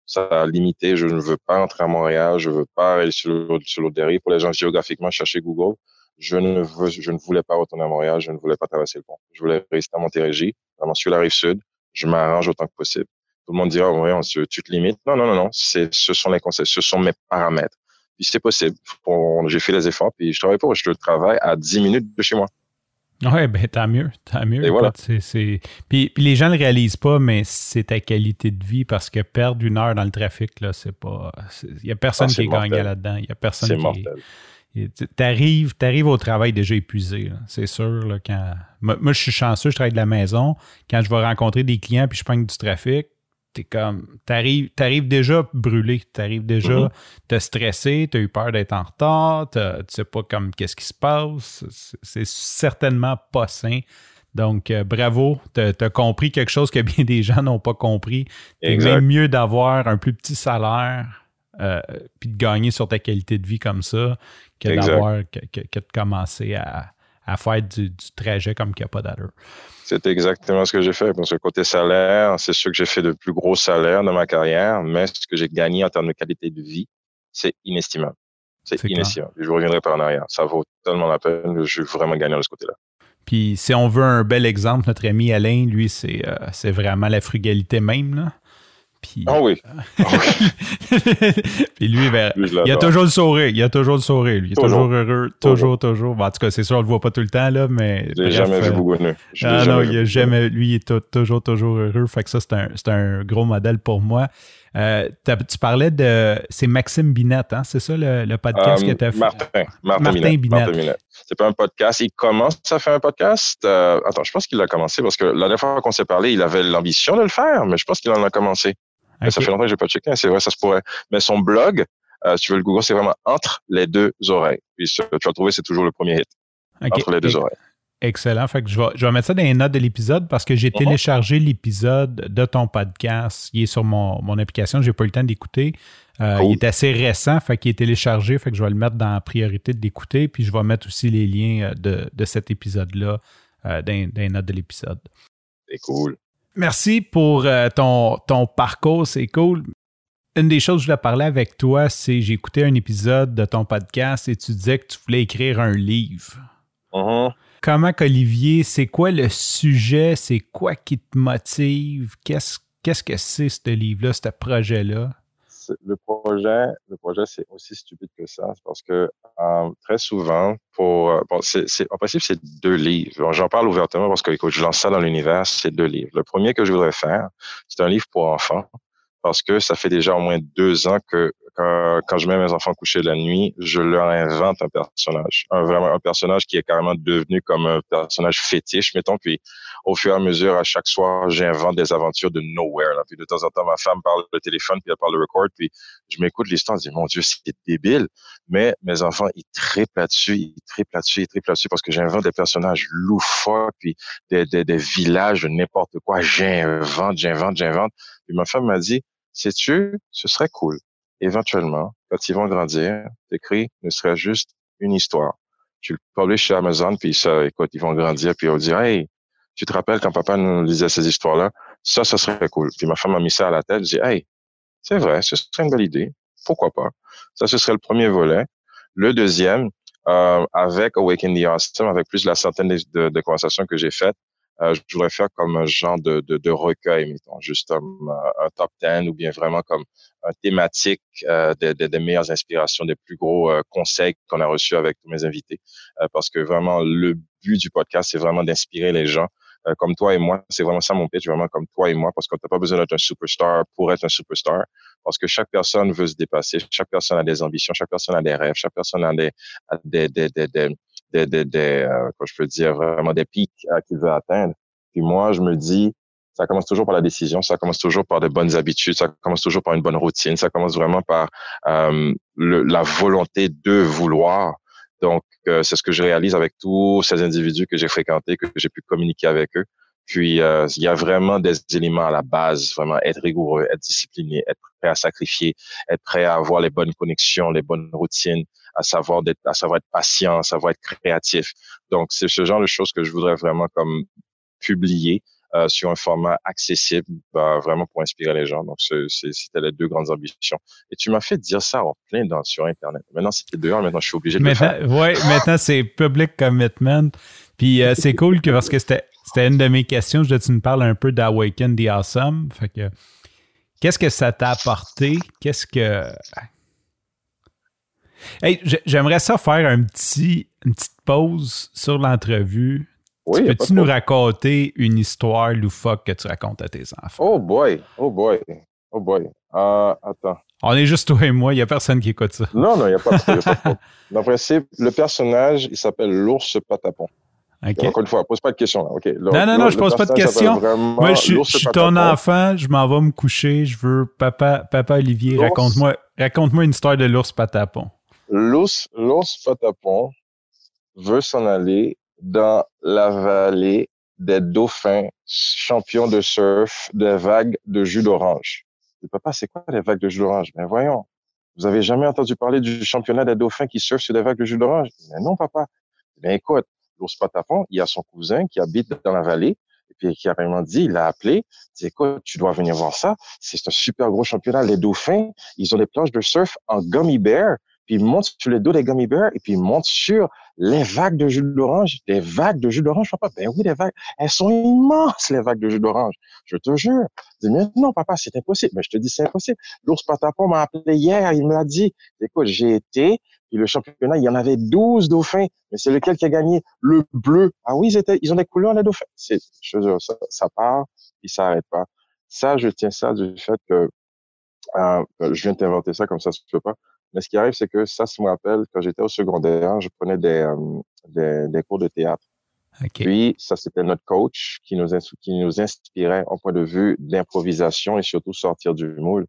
Ça a limité, je ne veux pas entrer à Montréal, je veux pas aller sur sur. Pour les gens géographiquement, chercher Google, je ne veux, je ne voulais pas retourner à Montréal, je ne voulais pas traverser le pont. Je voulais rester à Montérégie, vraiment sur la rive sud. Je m'arrange autant que possible. Tout le monde dira, oh, tu te limites. Non, non, non, non. C'est, ce sont les conseils, ce sont mes paramètres. Puis c'est possible. J'ai fait les efforts, puis je travaille pas. Je travaille à 10 minutes de chez moi. Ouais, ben tant mieux, tant mieux. Et voilà. Puis, puis les gens ne le réalisent pas, mais c'est ta qualité de vie parce que perdre une heure dans le trafic, là, c'est pas. Il n'y a personne Ah, qui est gagnant là-dedans. Il y a personne qui. mortel. Tu arrives, au travail déjà épuisé, c'est sûr. Là, quand... moi, moi, je suis chanceux, je travaille de la maison. Quand je vais rencontrer des clients puis je prends du trafic, t'es comme. T'arrives arrives déjà brûlé. T'arrives déjà. Mhm. T'as stressé, t'as eu peur d'être en retard, tu sais pas comme qu'est-ce qui se passe. C'est- certainement pas sain. Donc, euh, bravo, t'as as compris quelque chose que bien des gens n'ont pas compris. C'est même mieux d'avoir un plus petit salaire euh, puis de gagner sur ta qualité de vie comme ça que d'avoir que, que- que de commencer à, à faire du, du trajet comme qu'il n'y a pas d'allure. C'est exactement ce que j'ai fait. Parce que côté salaire, c'est sûr que j'ai fait de plus gros salaires dans ma carrière, mais ce que j'ai gagné en termes de qualité de vie, c'est inestimable. C'est clair. inestimable. Je ne reviendrai pas en arrière. Ça vaut tellement la peine. Je suis vraiment gagnant de ce côté-là. Puis si on veut un bel exemple, notre ami Alain, lui, c'est euh, c'est vraiment la frugalité même. Là. Puis, Ah oui. Ah oui. puis lui, ben, Lui, il a toujours le sourire. Il a toujours le sourire. Lui. Il est Toujours. toujours heureux. Toujours, toujours. Bon, en tout cas, c'est sûr, on le voit pas tout le temps, là, mais. Je l'ai jamais vu euh, bougonneux. Non, jamais il a jamais, lui, il est tou- toujours, toujours heureux. Fait que ça, c'est un, un gros modèle pour moi. Euh, tu parlais de. C'est Maxime Binette, hein? C'est ça le, le podcast Euh, que tu as fait? Martin. Martin, Martin Binette. Binette. Martin Binette. C'est pas un podcast. Il commence à faire un podcast. Euh, attends, je pense qu'il l'a commencé parce que la dernière fois qu'on s'est parlé, il avait l'ambition de le faire, mais je pense qu'il en a commencé. Mais Ça fait longtemps que j'ai pas checké. C'est vrai, ça se pourrait. Mais son blog, euh, si tu veux le Google, c'est vraiment entre les deux oreilles. Puis ce que tu vas trouver, c'est toujours le premier hit. Entre les deux oreilles. Excellent. Fait que je vais, je vais mettre ça dans les notes de l'épisode parce que j'ai Mhm. téléchargé l'épisode de ton podcast. Il est sur mon, mon application. J'ai pas eu le temps d'écouter. Euh, Cool. Il est assez récent, fait qu'il est téléchargé, fait que je vais le mettre dans la priorité de l'écouter, puis je vais mettre aussi les liens euh, de, de cet épisode-là euh, dans, dans les notes de l'épisode. C'est cool. Merci pour euh, ton, ton parcours, c'est cool. Une des choses que je voulais parler avec toi, c'est j'ai écouté un épisode de ton podcast et tu disais que tu voulais écrire un livre. Mhm. Comment qu'Olivier, c'est quoi le sujet, c'est quoi qui te motive, qu'est-ce qu'est-ce que c'est ce livre-là, ce projet-là? Le projet, c'est aussi stupide que ça, parce que euh, très souvent, pour, euh, c'est, en principe, c'est deux livres. J'en parle ouvertement parce que écoute, je lance ça dans l'univers, c'est deux livres. Le premier que je voudrais faire, c'est un livre pour enfants, parce que ça fait déjà au moins deux ans que quand, quand je mets mes enfants coucher la nuit, je leur invente un personnage, un vraiment un personnage qui est carrément devenu comme un personnage fétiche, mettons. Puis au fur et à mesure, à chaque soir, j'invente des aventures de nowhere. Là. Puis de temps en temps, ma femme parle le téléphone, puis elle parle le record, puis je m'écoute l'histoire, je dis mon Dieu, c'est débile. Mais mes enfants, ils triplent là-dessus, ils triplent là-dessus, ils triplent là-dessus parce que j'invente des personnages loufoques, puis des, des, des villages n'importe quoi. J'invente, j'invente, j'invente. Puis ma femme m'a dit, sais-tu, ce serait cool. Éventuellement, quand ils vont grandir, t'écris ne serait juste une histoire. Tu le publies chez Amazon, puis ça, écoute, ils vont grandir, puis ils vont dire, hey, tu te rappelles quand papa nous lisait ces histoires-là? Ça, ça serait cool. Puis ma femme m'a mis ça à la tête, je dis, hey, c'est vrai, ce serait une belle idée. Pourquoi pas? Ça, ce serait le premier volet. Le deuxième, euh, avec Awaken the Awesome, avec plus de la centaine de, de, de conversations que j'ai faites, euh, je voudrais faire comme un genre de, de, de recueil, mettons, juste comme euh, un top 10 ou bien vraiment comme un thématique euh, des, des, des meilleures inspirations, des plus gros euh, conseils qu'on a reçus avec tous mes invités. Euh, parce que vraiment, le but du podcast, c'est vraiment d'inspirer les gens. Euh, comme toi et moi, c'est vraiment ça mon pitch, vraiment comme toi et moi, parce qu'on n'a pas besoin d'être un superstar pour être un superstar, parce que chaque personne veut se dépasser, chaque personne a des ambitions, chaque personne a des rêves, chaque personne a des, des, des, des, des, des, euh, je peux dire, vraiment des pics euh, qu'il veut atteindre. Puis moi, je me dis, ça commence toujours par la décision, ça commence toujours par de bonnes habitudes, ça commence toujours par une bonne routine, ça commence vraiment par euh, le, la volonté de vouloir. Donc, euh, c'est ce que je réalise avec tous ces individus que j'ai fréquentés, que j'ai pu communiquer avec eux. Puis, euh, il y a vraiment des éléments à la base, vraiment être rigoureux, être discipliné, être prêt à sacrifier, être prêt à avoir les bonnes connexions, les bonnes routines, à savoir d'être, à savoir être patient, à savoir être créatif. Donc, c'est ce genre de choses que je voudrais vraiment comme publier euh, sur un format accessible, bah, vraiment pour inspirer les gens. Donc, c'était les deux grandes ambitions. Et tu m'as fait dire ça en plein dans, sur Internet. Maintenant, c'était dehors, maintenant, je suis obligé de le faire. Oui, maintenant, c'est public commitment. Puis, euh, c'est cool que parce que c'était une de mes questions. Je voulais que tu nous parles un peu d'Awaken the Awesome. Fait que, qu'est-ce que ça t'a apporté? Qu'est-ce que. Hey, j'aimerais ça faire un petit, une petite pause sur l'entrevue oui, Peux-tu nous raconter une histoire loufoque que tu racontes à tes enfants? Oh boy, oh boy, oh boy. Uh, attends. On est juste toi et moi, il n'y a personne qui écoute ça. Non, non, il n'y a pas de Dans principe, le personnage, il s'appelle l'ours patapon. Encore une fois, pose pas de questions. Là. non, non, non, je pose pas de questions. Moi, je, suis ton enfant, je m'en vais me coucher, je veux papa, papa Olivier, raconte-moi raconte une histoire de l'ours patapon. L'ours, patapon veut s'en aller dans la vallée des dauphins champions de surf des vagues de jus d'orange. Papa, c'est quoi les vagues de jus d'orange? Mais voyons, vous avez jamais entendu parler du championnat des dauphins qui surfent sur des vagues de jus d'orange? Mais non, papa. Mais écoute, patapon, il y a son cousin qui habite dans la vallée, et puis qui a vraiment dit, il l'a appelé, il dit, tu dois venir voir ça. C'est un super gros championnat. Les dauphins, ils ont des planches de surf en gummy bear puis il monte sur le dos des gummy bears et puis il monte sur les vagues de jus d'orange. Des vagues de jus d'orange, papa. Ben oui, les vagues. Elles sont immenses, les vagues de jus d'orange. Je te jure. Je dis, mais non, papa, c'est impossible. Mais je te dis, c'est impossible. L'ours patapon m'a appelé hier. Il me l'a dit. Écoute, j'ai été. Puis le championnat, il y en avait 12 dauphins. Mais c'est lequel qui a gagné? Le bleu? Ah oui, ils, étaient, ils ont des couleurs, les dauphins. C'est, je te jure, ça, ça part, puis ça n'arrête pas. Ça, je tiens ça du fait que euh, je viens d'inventer ça comme ça, se peut pas. Mais ce qui arrive, c'est que ça, ça me rappelle, quand j'étais au secondaire, je prenais des, euh, des, des, cours de théâtre. Puis, ça, c'était notre coach qui nous, qui nous inspirait en point de vue d'improvisation et surtout sortir du moule.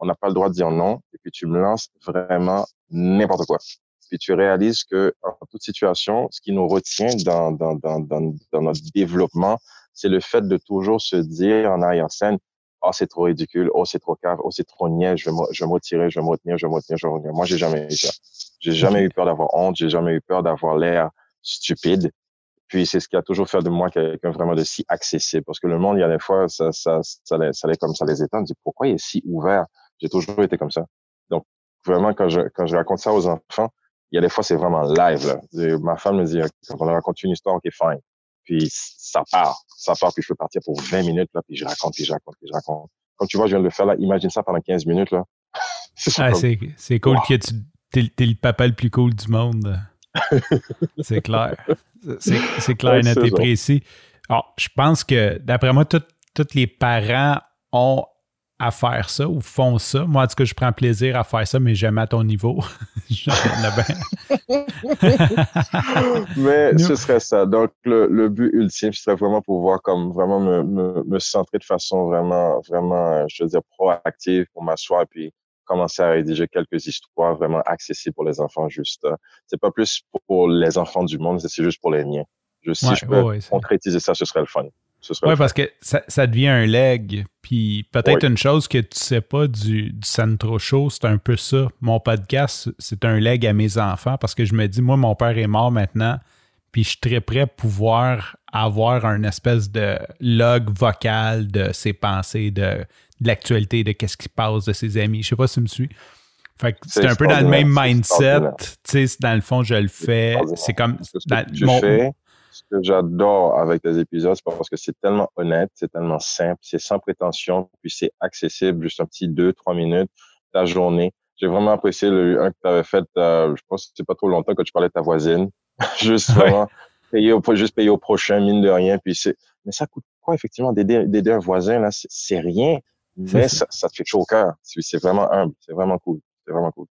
On n'a pas le droit de dire non. Et puis, tu me lances vraiment n'importe quoi. Puis, tu réalises que en toute situation, ce qui nous retient dans, dans, dans, dans, dans notre développement, c'est le fait de toujours se dire en arrière-scène, oh, c'est trop ridicule, oh, c'est trop cave, oh, c'est trop niais, je vais, me, je vais me retirer, je vais me retenir, je vais me retenir, je vais me retenir. Moi, j'ai jamais eu ça. J'ai jamais eu peur d'avoir honte, j'ai jamais eu peur d'avoir l'air stupide. Puis c'est ce qui a toujours fait de moi quelqu'un vraiment de si accessible. Parce que le monde, il y a des fois, ça, ça, ça, les, ça les, comme ça les étonne. Je dis, pourquoi il est si ouvert? J'ai toujours été comme ça. Donc, vraiment, quand je, quand je raconte ça aux enfants, il y a des fois, c'est vraiment live, là. Ma femme me dit, quand on raconte une histoire, ok, fine. Puis ça part, ça part, puis je peux partir pour 20 minutes, là, puis je raconte, puis je raconte, puis je raconte. Comme tu vois, je viens de le faire là, imagine ça pendant 15 minutes, là. ah, c'est cool que tu es, le papa le plus cool du monde. c'est clair. C'est clair, net et précis. Alors, je pense que, d'après moi, tous les parents ont à faire ça ou font ça. Moi, en tout cas, je prends plaisir à faire ça, mais j'aime à ton niveau. mais ce serait ça. Donc, le, but ultime, ce serait vraiment pouvoir comme vraiment me, me, centrer de façon vraiment, vraiment, je veux dire, proactive pour m'asseoir et puis commencer à rédiger quelques histoires vraiment accessibles pour les enfants juste. C'est pas plus pour les enfants du monde, c'est juste pour les miens. Je, si je peux concrétiser ça, ce serait le fun. Oui, parce que ça, devient un leg. Puis peut-être une chose que tu sais pas du, du Centro Show, c'est un peu ça. Mon podcast, c'est un leg à mes enfants parce que je me dis, moi, mon père est mort maintenant. Puis je suis très prêt à pouvoir avoir un espèce de log vocal de ses pensées, de, l'actualité, de qu'est-ce qui passe, de ses amis. Je sais pas si tu me suis. Fait c'est un peu dans le même mindset. Tu sais, dans le fond, je le fais. C'est comme. Dans, mon, fais, ce que j'adore avec les épisodes, c'est parce que c'est tellement honnête, c'est tellement simple, c'est sans prétention, puis c'est accessible, juste un petit deux, trois minutes, ta journée. J'ai vraiment apprécié le un que tu avais fait, euh, je pense que c'est pas trop longtemps que tu parlais de ta voisine. juste vraiment payer au, juste payer au prochain, mine de rien. Puis c'est, mais ça coûte quoi, effectivement, d'aider un voisin, là? C'est rien, mais ça, ça, te fait chaud au cœur. C'est vraiment humble, c'est vraiment cool. C'est vraiment cool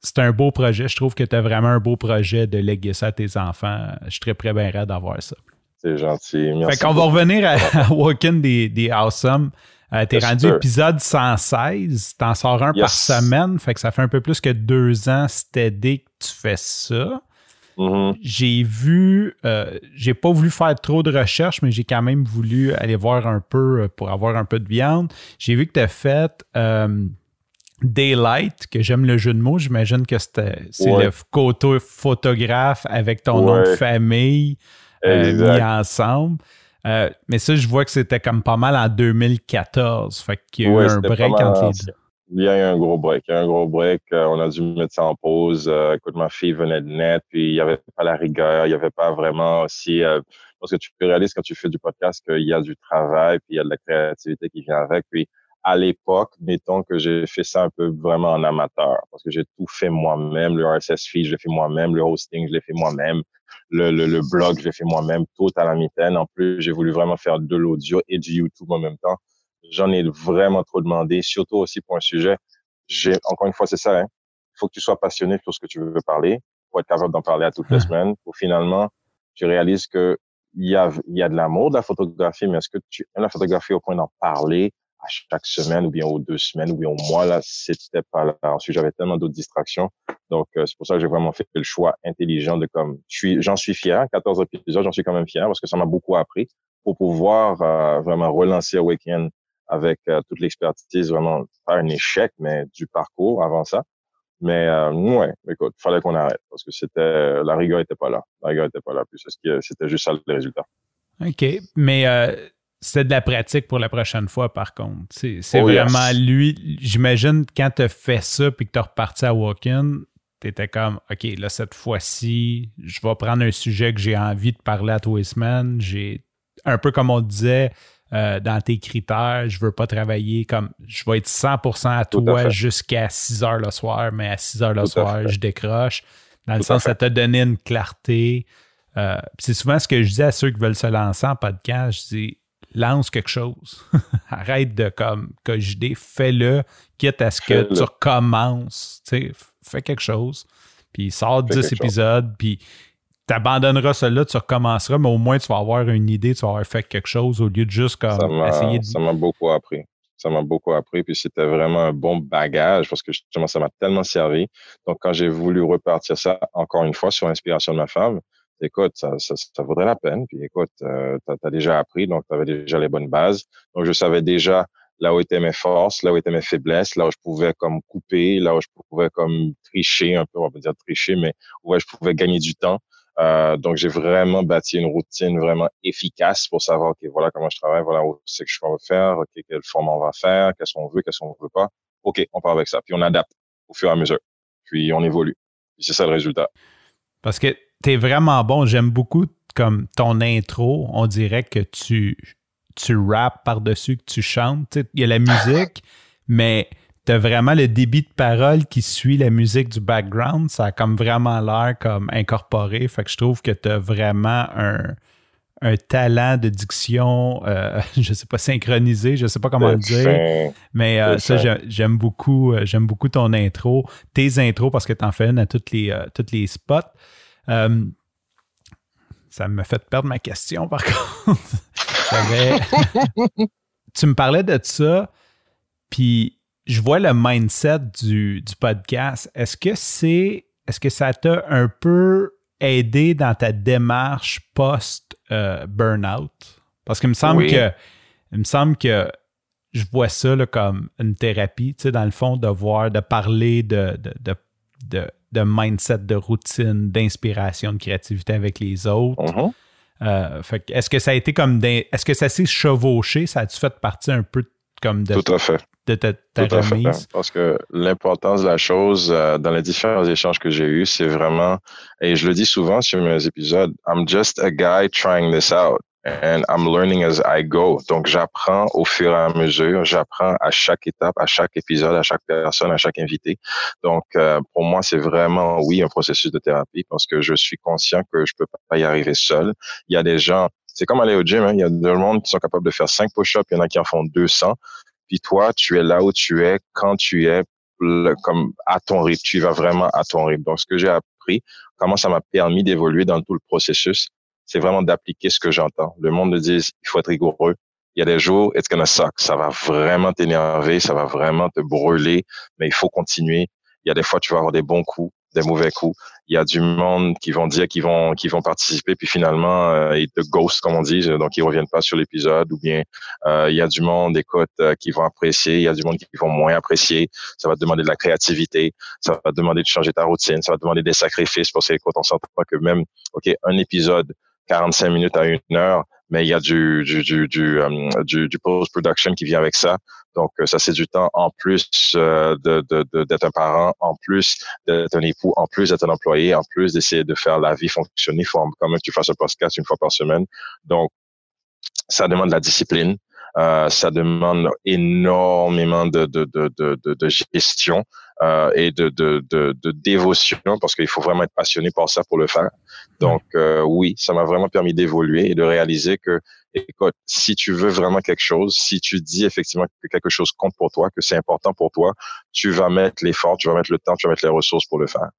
c'est un beau projet. Je trouve que tu as vraiment un beau projet de léguer ça à tes enfants. Je suis très bien raide d'avoir ça. C'est gentil. Merci. Fait qu'on va revenir à, Walking des, des Awesome. Euh, t'es rendu épisode 116. T'en sors un par semaine. Fait que ça fait un peu plus que deux ans c'était que tu fais ça. Mhm. j'ai vu, euh, j'ai pas voulu faire trop de recherches, mais j'ai quand même voulu aller voir un peu euh, pour avoir un peu de viande. J'ai vu que tu as fait euh, Daylight, que j'aime le jeu de mots. J'imagine que c'était, c'est Ouais. le côté photographe avec ton nom de famille euh, mis ensemble. Euh, mais ça, je vois que c'était comme pas mal en 2014. Fait qu'il y a eu Ouais, un break entre les deux. Il y a eu un gros break. Il y a eu un gros break. Euh, on a dû mettre ça en pause. Euh, écoute, ma fille venait de naître, puis il n'y avait pas la rigueur. Il n'y avait pas vraiment aussi... euh, parce que tu réalises quand tu fais du podcast qu'il y a du travail, puis il y a de la créativité qui vient avec. Puis à l'époque, mettons que j'ai fait ça un peu vraiment en amateur, parce que j'ai tout fait moi-même. Le RSS feed, je l'ai fait moi-même. Le hosting, je l'ai fait moi-même. Le, le, le blog, je l'ai fait moi-même. Tout à la mitaine. En plus, j'ai voulu vraiment faire de l'audio et du YouTube en même temps. J'en ai vraiment trop demandé, surtout aussi pour un sujet. J'ai, encore une fois, c'est ça, hein. Il faut que tu sois passionné pour ce que tu veux parler, pour être capable d'en parler à toutes les semaines, pour finalement, tu réalises que il y a, y a de l'amour de la photographie, mais est-ce que tu aimes la photographie au point d'en parler à chaque semaine ou bien aux deux semaines ou bien au mois, là, c'était pas là. Ensuite, j'avais tellement d'autres distractions. Donc, euh, c'est pour ça que j'ai vraiment fait le choix intelligent de comme, suis, j'en suis fier. 14 épisodes, j'en suis quand même fier parce que ça m'a beaucoup appris pour pouvoir euh, vraiment relancer Awaken avec euh, toute l'expertise, vraiment pas un échec, mais du parcours avant ça. Mais euh, ouais, écoute, fallait qu'on arrête parce que c'était la rigueur était pas là. La rigueur était pas là. Qui- c'était juste ça le résultat. OK. Mais c'était de la pratique pour la prochaine fois, par contre. C'est c'est Oh, yes. vraiment lui. J'imagine quand tu as fait ça puis que tu as reparti à Walk-in, tu étais comme OK, là, cette fois-ci, je vais prendre un sujet que j'ai envie de parler à tous les semaines. J'ai un peu comme on disait. euh, dans tes critères, je veux pas travailler comme je vais être 100% à Tout toi jusqu'à 6 heures le soir, mais à 6 heures le Tout soir, je décroche. Dans le Tout sens, ça t'a donné une clarté. Euh, c'est souvent ce que je dis à ceux qui veulent se lancer en podcast. Je dis lance quelque chose. Arrête de comme cogiter, fais-le, quitte à ce que tu recommences. Fais quelque chose. Puis sors Fais 10 quelque chose. épisodes, puis tu abandonneras celui-là, tu recommenceras, mais au moins tu vas avoir une idée, tu vas avoir fait quelque chose au lieu de juste Ça comme essayer de. ça m'a beaucoup appris. Ça m'a beaucoup appris. Puis c'était vraiment un bon bagage parce que justement, ça m'a tellement servi. Donc, quand j'ai voulu repartir ça, encore une fois, sur l'inspiration de ma femme, écoute, ça, ça, ça vaudrait la peine. Puis écoute, euh, tu as, déjà appris, donc tu avais déjà les bonnes bases. Donc, je savais déjà là où étaient mes forces, là où étaient mes faiblesses, là où je pouvais comme couper, là où je pouvais comme tricher un peu, on va pas dire tricher, mais où je pouvais gagner du temps. Euh, donc, j'ai vraiment bâti une routine vraiment efficace pour savoir, OK, voilà comment je travaille, voilà où c'est que je vais faire, OK, quel format on va faire, qu'est-ce qu'on veut, qu'est-ce qu'on veut pas. OK, on part avec ça. Puis on adapte au fur et à mesure. Puis on évolue. C'est ça le résultat. Parce que tu es vraiment bon. J'aime beaucoup comme ton intro. On dirait que tu, tu rappes par-dessus, que tu chantes. Il y a la musique, mais tu as vraiment le débit de parole qui suit la musique du background. Ça a comme vraiment l'air comme incorporé. Fait que je trouve que tu as vraiment un, un talent de diction, euh, je sais pas, synchronisé, je sais pas comment le dire. Fin. Mais euh, ça, ça. j'ai- j'aime beaucoup, euh, j'aime beaucoup ton intro, tes intros parce que tu en fais une à toutes les, euh, toutes les spots. Euh, ça me fait perdre ma question par contre. Tu me parlais de ça, puis je vois le mindset du, du podcast. Est-ce que c'est, est-ce que ça t'a un peu aidé dans ta démarche post-burnout? Parce qu'il me semble Oui. que il me semble que je vois ça là, comme une thérapie, tu sais, dans le fond, de voir, de parler de, de, de, de- de mindset, de routine, d'inspiration, de créativité avec les autres. Mhm. Euh, fait est-ce que ça a été comme des- est-ce que ça s'est chevauché? Ça a-tu fait partie un peu comme de, Tout à fait. de ta, ta Tout à fait. remise? Parce que l'importance de la chose euh, dans les différents échanges que j'ai eus, c'est vraiment, et je le dis souvent sur mes épisodes, I'm just a guy trying this out and I'm learning as I go. Donc, j'apprends au fur et à mesure, j'apprends à chaque étape, à chaque épisode, à chaque personne, à chaque invité. Donc, euh, pour moi, c'est vraiment, oui, un processus de thérapie parce que je suis conscient que je peux pas y arriver seul. Il y a des gens, c'est comme aller au gym, hein, il y a des gens qui sont capables de faire 5 push-ups, il y en a qui en font 200. Puis toi, tu es là où tu es quand tu es comme à ton rythme. Tu vas vraiment à ton rythme. Donc, ce que j'ai appris, comment ça m'a permis d'évoluer dans tout le processus, c'est vraiment d'appliquer ce que j'entends. Le monde me dit, il faut être rigoureux. Il y a des jours, it's gonna suck. Ça va vraiment t'énerver, ça va vraiment te brûler, mais il faut continuer. Il y a des fois, tu vas avoir des bons coups. des mauvais coups. Il y a du monde qui vont dire qu'ils vont qu'ils vont participer, puis finalement euh, ils te ghost comme on dit, donc ils reviennent pas sur l'épisode. Ou bien euh, il y a du monde, écoute, euh, qui vont apprécier, il y a du monde qui vont moins apprécier. Ça va te demander de la créativité, ça va te demander de changer ta routine, ça va te demander des sacrifices parce que écoute, on s'entend que même ok un épisode 45 minutes à une heure, mais il y a du du du du, euh, du, du post-production qui vient avec ça. Donc, euh, ça, c'est du temps en plus euh, de, de, d'être un parent, en plus d'être un époux, en plus d'être un employé, en plus d'essayer de faire la vie fonctionner. Il faut quand même que tu fasses un podcast une fois par semaine. Donc, ça demande de la discipline. Euh, ça demande énormément de, de, de, de, de gestion euh, et de, de, de, de, dévotion parce qu'il faut vraiment être passionné par ça pour le faire. Donc euh, oui, ça m'a vraiment permis d'évoluer et de réaliser que écoute, si tu veux vraiment quelque chose, si tu dis effectivement que quelque chose compte pour toi, que c'est important pour toi, tu vas mettre l'effort, tu vas mettre le temps, tu vas mettre les ressources pour le faire.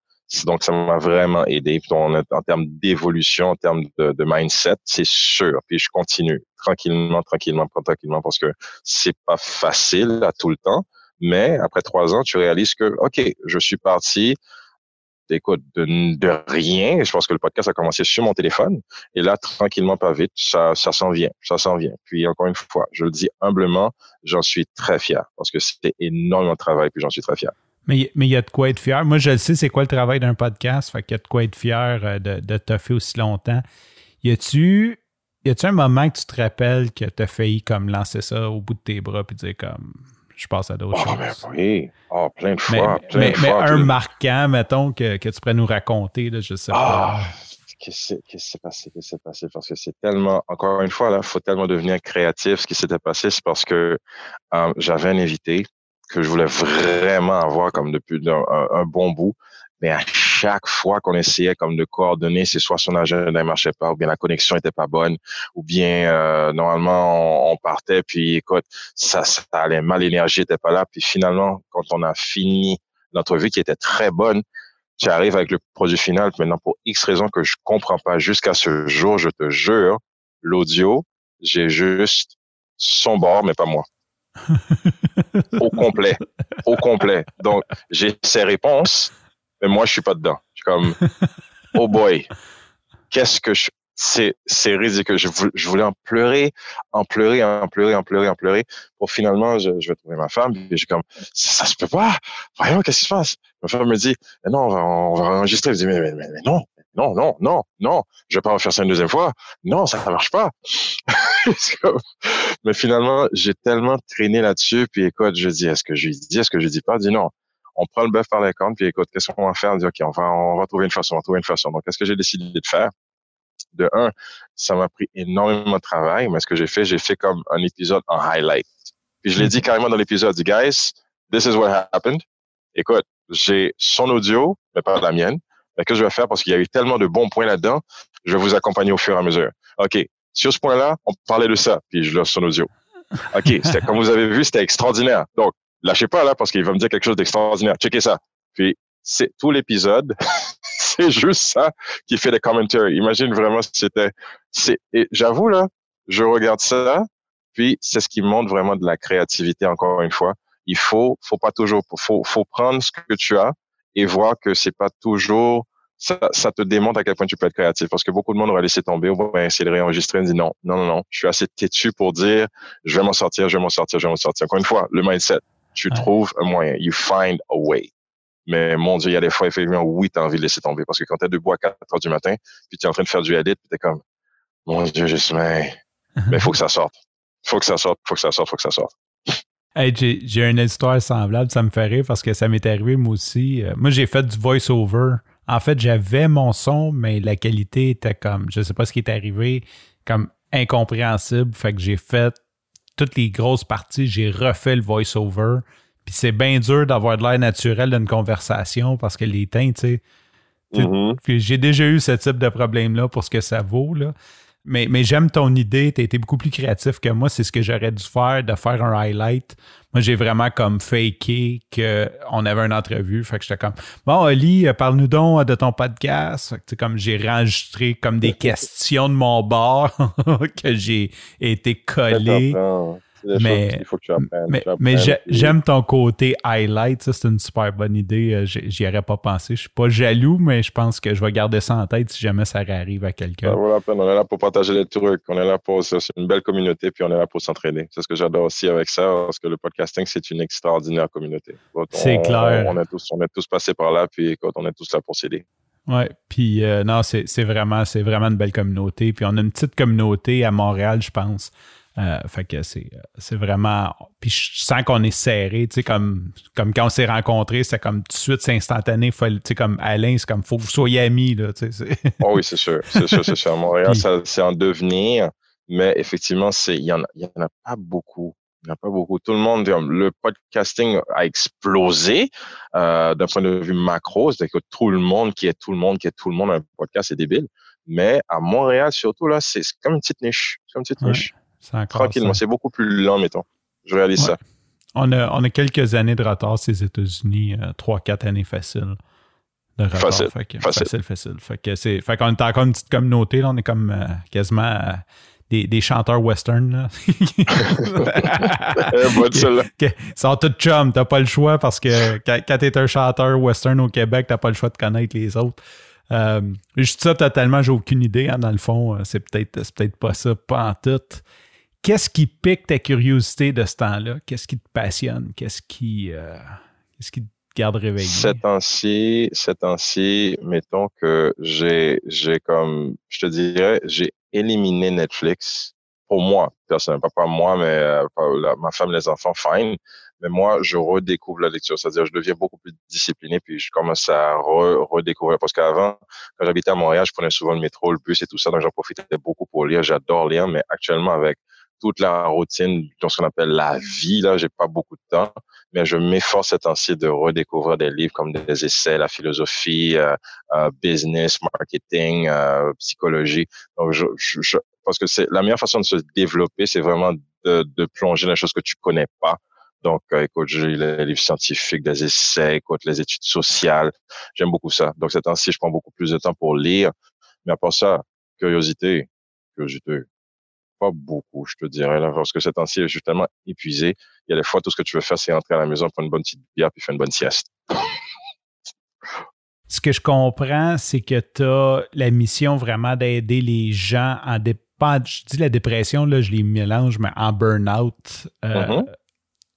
Donc, ça m'a vraiment aidé. en, en termes d'évolution, en termes de, de mindset, c'est sûr. Puis je continue tranquillement, tranquillement, tranquillement, parce que c'est pas facile à tout le temps. Mais après trois ans, tu réalises que, OK, je suis parti, écoute, de, de rien. Je pense que le podcast a commencé sur mon téléphone. Et là, tranquillement, pas vite, ça, s'en vient, ça s'en vient. Puis encore une fois, je le dis humblement, j'en suis très fier parce que c'était énormément de travail, puis j'en suis très fier. Mais il y a de quoi être fier. Moi, je le sais, c'est quoi le travail d'un podcast. Fait qu'il y a de quoi être fier euh, de, de te fait aussi longtemps. Y a-tu y un moment que tu te rappelles que tu as failli comme lancer ça au bout de tes bras puis dire comme je passe à d'autres oh, choses? oui, oh, plein de fois. Mais, plein mais, de mais fois, un marquant, mettons, que, que tu pourrais nous raconter, là, je sais pas. Ah, qu'est-ce qui s'est passé, qu'est-ce qui s'est passé? Parce que c'est tellement, encore une fois, là, faut tellement devenir créatif. Ce qui s'était passé, c'est parce que euh, j'avais un invité que je voulais vraiment avoir comme depuis un, un- un bon bout. Mais à chaque fois qu'on essayait comme de coordonner, c'est soit son agenda ne marchait pas, ou bien la connexion était pas bonne, ou bien euh, normalement on, on partait, puis écoute, ça, ça allait mal, l'énergie était pas là. Puis finalement, quand on a fini l'entrevue qui était très bonne, tu arrives avec le produit final. Maintenant, pour X raisons que je comprends pas jusqu'à ce jour, je te jure, l'audio, j'ai juste son bord, mais pas moi. Au complet. Au complet. Donc, j'ai ses réponses, mais moi, je suis pas dedans. Je suis comme, oh boy, qu'est-ce que je... C'est, c'est ridicule. Je, je voulais en pleurer, en pleurer, en pleurer, en pleurer, en pleurer. Pour finalement, je, je vais trouver ma femme. Puis je suis comme, ça, ça se peut pas. Voyons, qu'est-ce qui se passe? Ma femme me dit, mais non, on va, on va enregistrer. Je dis, mais, mais, mais, mais non, non, non, non, non. Je vais pas refaire ça une deuxième fois. Non, ça ne marche pas. Mais finalement, j'ai tellement traîné là-dessus. Puis écoute, je dis, est-ce que je dis, est-ce que je dis pas? Je dis non. On prend le bœuf par les cornes. Puis écoute, qu'est-ce qu'on va faire? On dit, OK, on va, on va trouver une façon, on va trouver une façon. Donc, qu'est-ce que j'ai décidé de faire? De un, ça m'a pris énormément de travail, mais ce que j'ai fait, j'ai fait comme un épisode en highlight. Puis je l'ai dit carrément dans l'épisode, dit, guys, this is what happened. Écoute, j'ai son audio, mais pas la mienne. Mais que je vais faire? Parce qu'il y a eu tellement de bons points là-dedans, je vais vous accompagner au fur et à mesure. OK. Sur ce point-là, on parlait de ça, puis je lance son audio. OK. Comme vous avez vu, c'était extraordinaire. Donc, lâchez pas là parce qu'il va me dire quelque chose d'extraordinaire. Checkez ça. Puis, c'est tout l'épisode. c'est juste ça qui fait des commentaires. Imagine vraiment si c'était, c'est, et j'avoue là, je regarde ça, puis c'est ce qui montre vraiment de la créativité encore une fois. Il faut, faut pas toujours, faut, faut prendre ce que tu as et voir que c'est pas toujours ça, ça te démontre à quel point tu peux être créatif. Parce que beaucoup de monde aurait laissé tomber, ou bien essayer de réenregistrer, et dit non, non, non, non, je suis assez têtu pour dire, je vais m'en sortir, je vais m'en sortir, je vais m'en sortir. Encore une fois, le mindset, tu Ouais. trouves un moyen, you find a way. Mais mon Dieu, il y a des fois, effectivement, oui, tu as envie de laisser tomber. Parce que quand tu es debout à 4 heures du matin, puis tu es en train de faire du edit, puis tu es comme, mon Dieu, juste, mais il faut que ça sorte. faut que ça sorte, faut que ça sorte, faut que ça sorte. Hey, j'ai, j'ai une histoire semblable, ça me fait rire parce que ça m'est arrivé moi aussi. Euh, moi, j'ai fait du voice-over. En fait, j'avais mon son, mais la qualité était comme, je sais pas ce qui est arrivé, comme incompréhensible. Fait que j'ai fait toutes les grosses parties, j'ai refait le voice-over. Puis c'est bien dur d'avoir de l'air naturel d'une conversation parce que les teintes, tu sais, Mhm. puis j'ai déjà eu ce type de problème-là pour ce que ça vaut. Là. Mais, mais j'aime ton idée. Tu as été beaucoup plus créatif que moi. C'est ce que j'aurais dû faire, de faire un highlight. Moi, j'ai vraiment comme faké qu'on avait une entrevue. Fait que j'étais comme Bon, Oli, euh, parle-nous donc euh, de ton podcast. Fait que, tu sais, comme j'ai enregistré comme des questions de mon bord que j'ai été collé. Mais, il faut que tu apprennes. Mais, mais j'aime ton côté highlight. Ça, c'est une super bonne idée. Euh, j'y aurais pas pensé. Je suis pas jaloux, mais je pense que je vais garder ça en tête si jamais ça arrive à quelqu'un. voilà, on est là pour partager les trucs. On est là pour. C'est une belle communauté, puis on est là pour s'entraîner. C'est ce que j'adore aussi avec ça, parce que le podcasting, c'est une extraordinaire communauté. C'est clair. On est, tous, on est tous passés par là, puis écoute, on est tous là pour s'aider. Oui, puis euh, non, c'est vraiment, vraiment une belle communauté. Puis on a une petite communauté à Montréal, je pense. Euh, fait que c'est vraiment. Puis je sens qu'on est serré, tu sais, comme, comme quand on s'est rencontrés, c'est comme tout de suite, c'est instantané. Tu sais, comme Alain, c'est comme, faut que vous soyez amis, là, tu sais. oh oui, c'est sûr, c'est sûr, c'est sûr. À Montréal, c'est en devenir, mais effectivement, il n'y en, en, a pas beaucoup. Il n'y en a pas beaucoup. Tout le monde, le podcasting a explosé euh, d'un point de vue macro, c'est-à-dire que tout le monde qui est tout le monde, qui est tout le monde, un podcast, c'est débile. Mais à Montréal, surtout, là, c'est comme une petite niche. C'est comme une petite niche. Tranquillement, c'est beaucoup plus lent, mettons. Je réalise ça. On a, on a quelques années de retard, ces États-Unis, euh, trois, quatre années faciles de retard. Facile. facile. facile, Fait que c'est, fait qu'on est encore une petite communauté, là, on est comme euh, quasiment des, des, chanteurs western. Là. Ils sont tous chums, t'as pas le choix parce que quand, quand t'es un chanteur western au Québec, t'as pas le choix de connaître les autres. Euh, juste ça, totalement, j'ai aucune idée. Hein, dans le fond, euh, c'est peut-être peut pas ça, pas en tout. Qu'est-ce qui pique ta curiosité de ce temps-là? Qu'est-ce qui te passionne? Qu'est-ce qui, euh, qu'est-ce qui te garde réveillé? Ces temps-ci, temps mettons que j'ai, j'ai comme, je te dirais, j'ai éliminé Netflix pour moi, personnellement, pas moi, mais euh, ma femme, les enfants, fine. Mais moi, je redécouvre la lecture, c'est-à-dire je deviens beaucoup plus discipliné, puis je commence à redécouvrir. Parce qu'avant, quand j'habitais à Montréal, je prenais souvent le métro, le bus et tout ça, donc j'en profitais beaucoup pour lire. J'adore lire, mais actuellement, avec toute la routine de ce qu'on appelle la vie, là, j'ai pas beaucoup de temps, mais je m'efforce cet temps-ci de redécouvrir des livres comme des essais, la philosophie, euh, euh, business, marketing, euh, psychologie. Donc, je, je, parce que c'est la meilleure façon de se développer, c'est vraiment de, de plonger dans les choses que tu connais pas. Donc, écoute, j'ai les livres scientifiques, des essais, écoute, les études sociales. J'aime beaucoup ça. Donc, ces temps-ci, je prends beaucoup plus de temps pour lire. Mais à part ça, curiosité, curiosité, pas beaucoup, je te dirais, là, parce que ces temps-ci, je suis tellement épuisé. Il y a des fois, tout ce que tu veux faire, c'est rentrer à la maison, prendre une bonne petite bière, puis faire une bonne sieste. Ce que je comprends, c'est que tu as la mission vraiment d'aider les gens en pas, je dis la dépression, là, je les mélange, mais en burn-out. Euh, mm-hmm.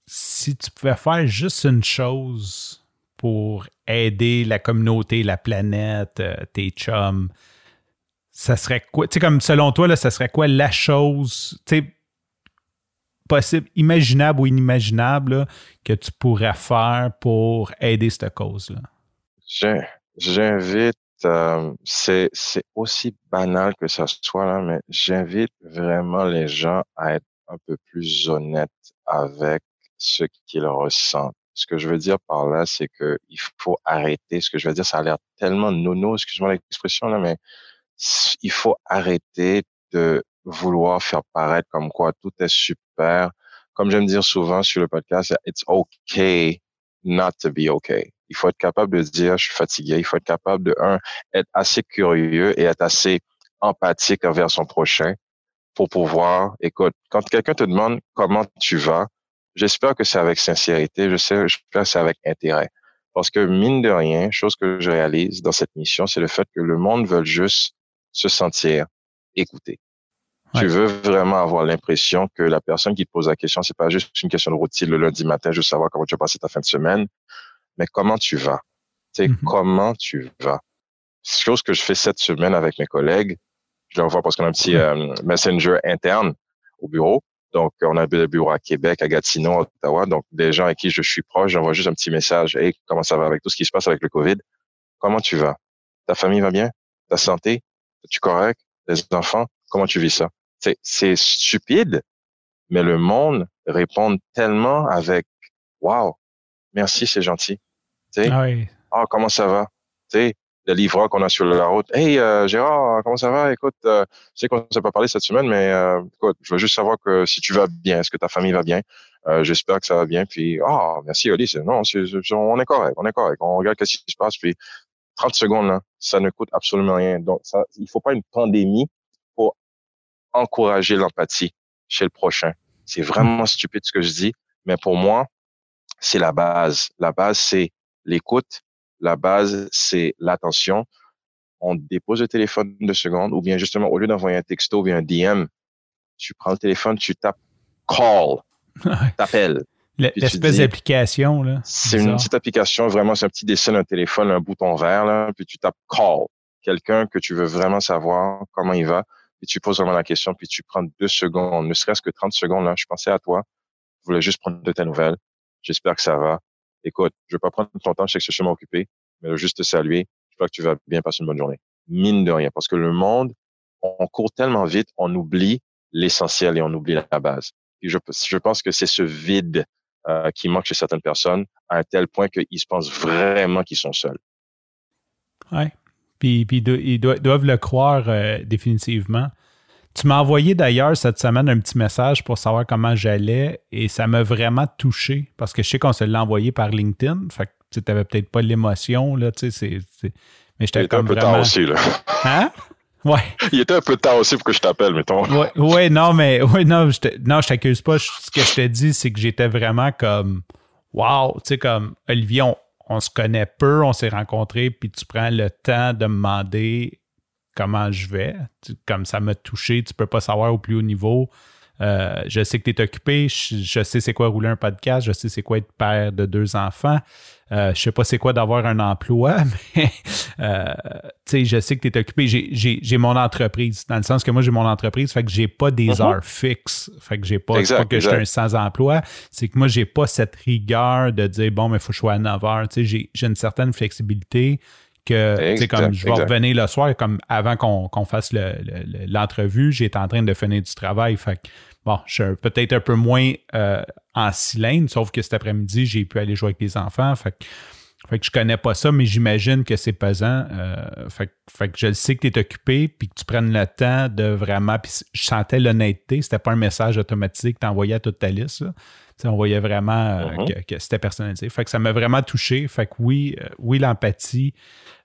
Si tu pouvais faire juste une chose pour aider la communauté, la planète, euh, tes chums, ça serait quoi? Tu sais, comme selon toi, là, ça serait quoi la chose, tu sais, possible, imaginable ou inimaginable que tu pourrais faire pour aider cette cause-là? J'invite, euh, c'est aussi banal que ça soit, là, mais j'invite vraiment les gens à être un peu plus honnêtes avec ce qu'ils ressentent. Ce que je veux dire par là, c'est que il faut arrêter. Ce que je veux dire, ça a l'air tellement nono, excuse-moi l'expression là, mais il faut arrêter de vouloir faire paraître comme quoi tout est super. Comme j'aime dire souvent sur le podcast, it's okay not to be okay. Il faut être capable de dire je suis fatigué. Il faut être capable de un être assez curieux et être assez empathique envers son prochain pour pouvoir. Écoute, quand quelqu'un te demande comment tu vas, j'espère que c'est avec sincérité. Je sais, j'espère que c'est avec intérêt. Parce que mine de rien, chose que je réalise dans cette mission, c'est le fait que le monde veut juste se sentir écouté. Tu veux vraiment avoir l'impression que la personne qui te pose la question, c'est pas juste une question de routine le lundi matin, juste savoir comment tu vas passer ta fin de semaine, mais comment tu vas? Tu sais, mm-hmm. comment tu vas? Chose que je fais cette semaine avec mes collègues, je leur vois parce qu'on a un petit euh, messenger interne au bureau. Donc, on a des bureaux à Québec, à Gatineau, à Ottawa. Donc, des gens avec qui je suis proche, j'envoie juste un petit message. Hey, comment ça va avec tout ce qui se passe avec le COVID? Comment tu vas? Ta famille va bien? Ta santé? Es-tu correct? Les enfants? Comment tu vis ça? C'est stupide, mais le monde répond tellement avec Wow, merci, c'est gentil. ah oui. Oh, comment ça va? sais, le livreur qu'on a sur la route. Hey, euh, Gérard, comment ça va? Écoute, euh, je sais qu'on ne s'est pas parlé cette semaine, mais euh, écoute, je veux juste savoir que si tu vas bien, est-ce que ta famille va bien? Euh, j'espère que ça va bien. Puis, ah, merci, Oli. Non, on est correct, on est correct. On regarde ce qui se passe. Puis, 30 secondes, là, ça ne coûte absolument rien. Donc, ça, il faut pas une pandémie pour encourager l'empathie chez le prochain. C'est vraiment stupide ce que je dis, mais pour moi, c'est la base. La base, c'est l'écoute. La base, c'est l'attention. On dépose le téléphone deux secondes, ou bien justement, au lieu d'envoyer un texto ou bien un DM, tu prends le téléphone, tu tapes call, t'appelles. L'espèce d'application, là. C'est une petite application, vraiment, c'est un petit dessin d'un téléphone, un bouton vert, là, puis tu tapes call. Quelqu'un que tu veux vraiment savoir comment il va, puis tu poses vraiment la question, puis tu prends deux secondes, ne serait-ce que 30 secondes, là. Je pensais à toi. Je voulais juste prendre de tes nouvelles. J'espère que ça va. Écoute, je vais pas prendre ton temps, je sais que je suis occupé, mais juste te saluer. J'espère que tu vas bien passer une bonne journée. Mine de rien, parce que le monde, on court tellement vite, on oublie l'essentiel et on oublie la base. Et je, je pense que c'est ce vide euh, qui manque chez certaines personnes à un tel point qu'ils se pensent vraiment qu'ils sont seuls. Oui. Puis, puis ils doivent le croire euh, définitivement. Tu m'as envoyé d'ailleurs cette semaine un petit message pour savoir comment j'allais et ça m'a vraiment touché parce que je sais qu'on se l'a envoyé par LinkedIn. Fait que tu n'avais peut-être pas l'émotion, là, tu sais, Mais j'étais comme un peu tard aussi, là. Hein? Ouais. Il était un peu tard aussi pour que je t'appelle, mettons. Ouais, ouais, non, mais ouais, non, je non, je t'accuse pas. Ce que je te dis, c'est que j'étais vraiment comme Wow, tu sais, comme Olivier, on, on se connaît peu, on s'est rencontrés, puis tu prends le temps de me demander comment je vais. Comme ça m'a touché, tu peux pas savoir au plus haut niveau. Euh, je sais que tu es occupé, je, sais c'est quoi rouler un podcast, je sais c'est quoi être père de deux enfants. Euh, je sais pas c'est quoi d'avoir un emploi, mais euh, je sais que tu es occupé. J'ai mon entreprise, dans le sens que moi j'ai mon entreprise, fait que j'ai pas des mm-hmm. heures fixes. Fait que j'ai pas, pas que je suis un sans-emploi, c'est que moi j'ai pas cette rigueur de dire bon, mais il faut que je sois à 9 heures. J'ai une certaine flexibilité que comme je vais revenir le soir, comme avant qu'on fasse l'entrevue, j'étais en train de finir du travail. Fait bon, je suis peut-être un peu moins euh, en cylindre, sauf que cet après-midi, j'ai pu aller jouer avec les enfants. Fait que, fait que je connais pas ça, mais j'imagine que c'est pesant. Euh, fait, que je sais que tu es occupé, puis que tu prennes le temps de vraiment. Puis je sentais l'honnêteté, c'était pas un message automatique que tu envoyais à toute ta liste. on voyait vraiment euh, mm-hmm. que, c'était personnalisé. Fait que ça m'a vraiment touché. Fait que oui, oui, l'empathie,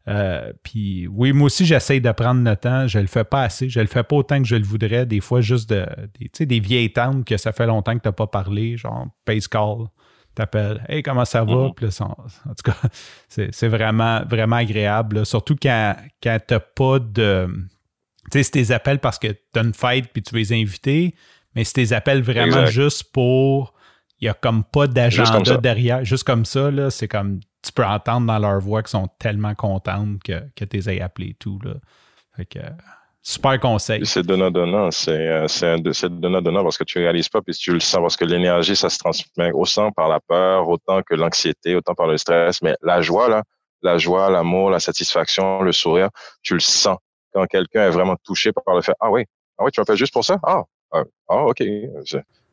euh, puis oui, moi aussi, j'essaye de prendre le temps. Je le fais pas assez. Je le fais pas autant que je le voudrais. Des fois, juste de, des, des vieilles tantes que ça fait longtemps que tu n'as pas parlé, genre Pace Call. T'appelles, hey, comment ça va? Puis en tout cas, c'est vraiment, vraiment agréable. Surtout quand, quand tu n'as pas de. Tu sais, c'est tes appels parce que tu as une fête puis tu veux les inviter, mais c'est tes appels vraiment juste pour. Il n'y a comme pas d'agenda derrière. Juste comme ça, là, c'est comme tu peux entendre dans leur voix qu'ils sont tellement contentes que, que tu les aies appelés et tout. Là. Fait que, super conseil. C'est donnant-donnant. C'est, c'est, donnant-donnant parce que tu ne réalises pas puis tu le sens parce que l'énergie, ça se transmet autant par la peur, autant que l'anxiété, autant par le stress. Mais la joie, là, la joie, l'amour, la satisfaction, le sourire, tu le sens. Quand quelqu'un est vraiment touché par le fait, ah oui, ah oui, tu m'appelles juste pour ça? Ah, ah, ah ok.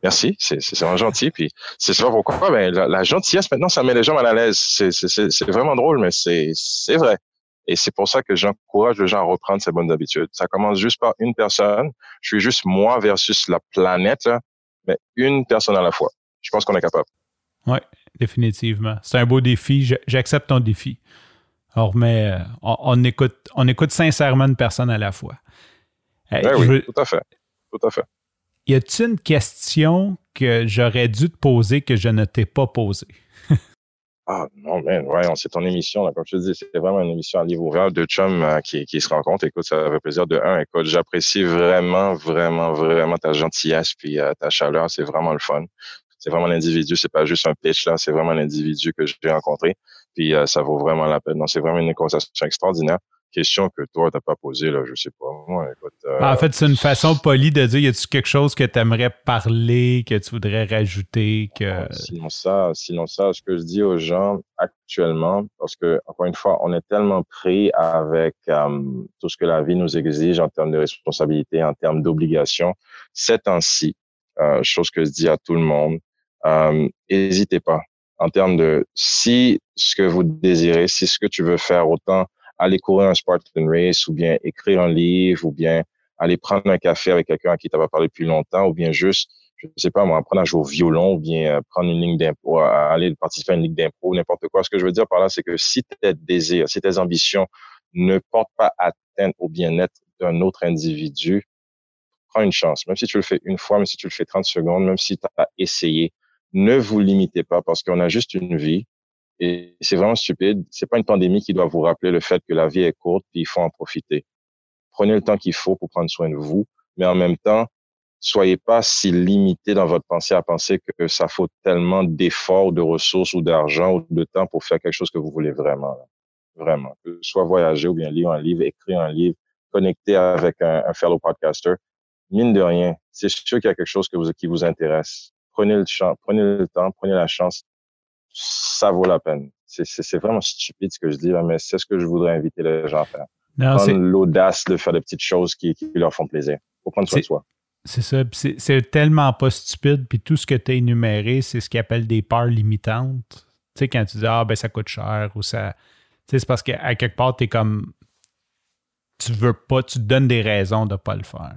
Merci, c'est vraiment gentil. Puis c'est ça pourquoi ben, la, gentillesse, maintenant, ça met les gens mal à l'aise. C'est vraiment drôle, mais c'est vrai. Et c'est pour ça que j'encourage les gens à reprendre ces bonnes habitudes. Ça commence juste par une personne. Je suis juste moi versus la planète, mais une personne à la fois. Je pense qu'on est capable. Oui, définitivement. C'est un beau défi. J'accepte ton défi. Alors, mais euh, on, écoute, on écoute sincèrement une personne à la fois. Ben oui, tout à fait. Tout à fait y a-t-il une question que j'aurais dû te poser que je ne t'ai pas posée? Ah non, mais ouais, c'est ton émission. Là, comme je te dis, c'est vraiment une émission à livre ouvert, deux chums euh, qui, qui se rencontrent. Écoute, ça fait plaisir de un. Écoute, j'apprécie vraiment, vraiment, vraiment ta gentillesse puis euh, ta chaleur. C'est vraiment le fun. C'est vraiment l'individu, c'est pas juste un pitch là, c'est vraiment l'individu que j'ai rencontré. Puis euh, ça vaut vraiment la peine. Non, c'est vraiment une conversation extraordinaire question que toi, tu n'as pas posée, là, je sais pas. Moi, écoute, euh, en fait, c'est une façon polie de dire y a-tu quelque chose que tu aimerais parler, que tu voudrais rajouter que... Ah, sinon ça, sinon ça, ce que je dis aux gens actuellement, parce que, encore une fois, on est tellement pris avec euh, tout ce que la vie nous exige en termes de responsabilité, en termes d'obligation. C'est ainsi, euh, chose que je dis à tout le monde, n'hésitez pas en termes de si ce que vous désirez, si ce que tu veux faire, autant aller courir un Spartan Race ou bien écrire un livre ou bien aller prendre un café avec quelqu'un à qui tu pas parlé depuis longtemps ou bien juste, je ne sais pas, moi, apprendre à jouer au violon ou bien euh, prendre une ligne d'impro, aller participer à une ligue d'impro, n'importe quoi. Ce que je veux dire par là, c'est que si tes désirs, si tes ambitions ne portent pas atteinte au bien-être d'un autre individu, prends une chance. Même si tu le fais une fois, même si tu le fais 30 secondes, même si tu as essayé, ne vous limitez pas parce qu'on a juste une vie. Et c'est vraiment stupide. C'est pas une pandémie qui doit vous rappeler le fait que la vie est courte puis il faut en profiter. Prenez le temps qu'il faut pour prendre soin de vous, mais en même temps, soyez pas si limité dans votre pensée à penser que ça faut tellement d'efforts, de ressources ou d'argent ou de temps pour faire quelque chose que vous voulez vraiment. Vraiment. Que ce soit voyager ou bien lire un livre, écrire un livre, connecter avec un, un fellow podcaster. Mine de rien, c'est sûr qu'il y a quelque chose que vous, qui vous intéresse. Prenez le, prenez le temps, prenez la chance. Ça vaut la peine. C'est vraiment stupide ce que je dis là, mais c'est ce que je voudrais inviter les gens à faire. prendre l'audace de faire des petites choses qui, qui leur font plaisir. Faut prendre soin de soi. C'est ça. C'est tellement pas stupide. Puis tout ce que tu as énuméré, c'est ce qu'ils appellent des peurs limitantes. Tu sais, quand tu dis Ah, ben ça coûte cher ou ça. Tu sais, c'est parce qu'à quelque part, tu es comme. Tu veux pas, tu te donnes des raisons de pas le faire.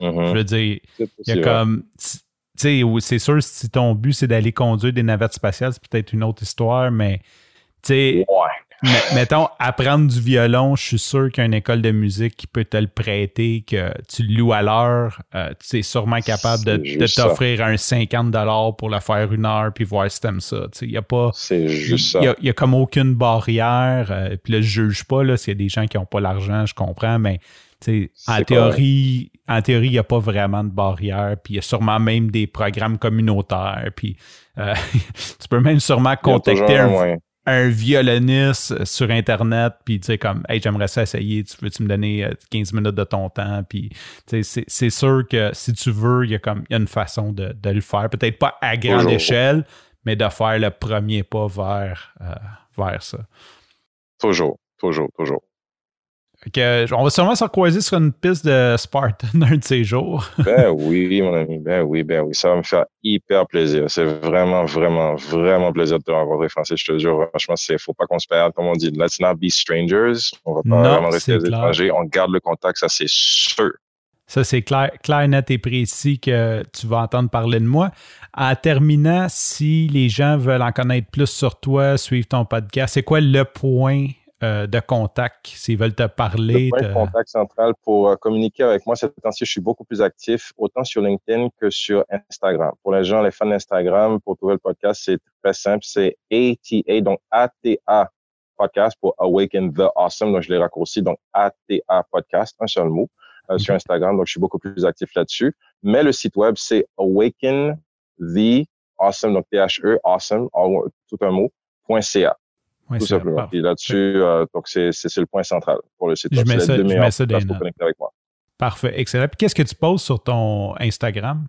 Mm-hmm. Je veux dire, il y a comme. Tu sais, c'est sûr, si ton but c'est d'aller conduire des navettes spatiales, c'est peut-être une autre histoire, mais tu sais, mettons, apprendre du violon, je suis sûr qu'il y a une école de musique qui peut te le prêter, que tu loues à l'heure. Euh, tu es sûrement capable de, t'offrir un 50 pour la faire une heure puis voir si t'aimes ça. Il n'y a pas. C'est juste ça. Il y, a, comme aucune barrière. Euh, puis là, je juge pas là, s'il y a des gens qui n'ont pas l'argent, je comprends, mais en théorie, en théorie, il n'y a pas vraiment de barrière. Puis il y a sûrement même des programmes communautaires. Puis euh, tu peux même sûrement contacter un, un violoniste sur Internet, puis tu sais, comme, hey, j'aimerais ça essayer, tu veux-tu me donner 15 euh, minutes de ton temps? Puis, c'est sûr que si tu veux, il y a comme, il y a une façon de, le faire. Peut-être pas à grande échelle, mais de faire le premier pas vers, euh, vers ça. Toujours, toujours, toujours on va sûrement se croiser sur une piste de Spartan un de ces jours. ben oui, mon ami. Ben oui, ben oui. Ça va me faire hyper plaisir. C'est vraiment, vraiment, vraiment plaisir de te rencontrer, Francis. Je te jure, franchement, il faut pas qu'on se perde. Comme on dit, let's not be strangers. On va pas vraiment rester des étrangers. On garde le contact, ça, c'est sûr. Ça, c'est clair, clair, net et précis que tu vas entendre parler de moi. En terminant, si les gens veulent en connaître plus sur toi, suivre ton podcast, c'est quoi le point euh, de contact s'ils veulent te parler? Le point de contact central pour euh, communiquer avec moi, cette temps-ci, je suis beaucoup plus actif, autant sur LinkedIn que sur Instagram. Pour les gens, les fans d'Instagram, pour trouver le podcast, c'est très simple. C'est ATA, donc ATA podcast pour Awaken the Awesome. Donc, je l'ai raccourci. Donc, ATA podcast, un seul mot, euh, sur Instagram. Donc, je suis beaucoup plus actif là-dessus. Mais le site web, c'est Awaken the Awesome, donc T-H-E, awesome, tout un mot, .ca tout simplement. Et là-dessus, euh, donc c'est, le point central pour le site. Je mets ça, je mets ça pour connecter avec moi. Parfait, excellent. Puis qu'est-ce que tu poses sur ton Instagram?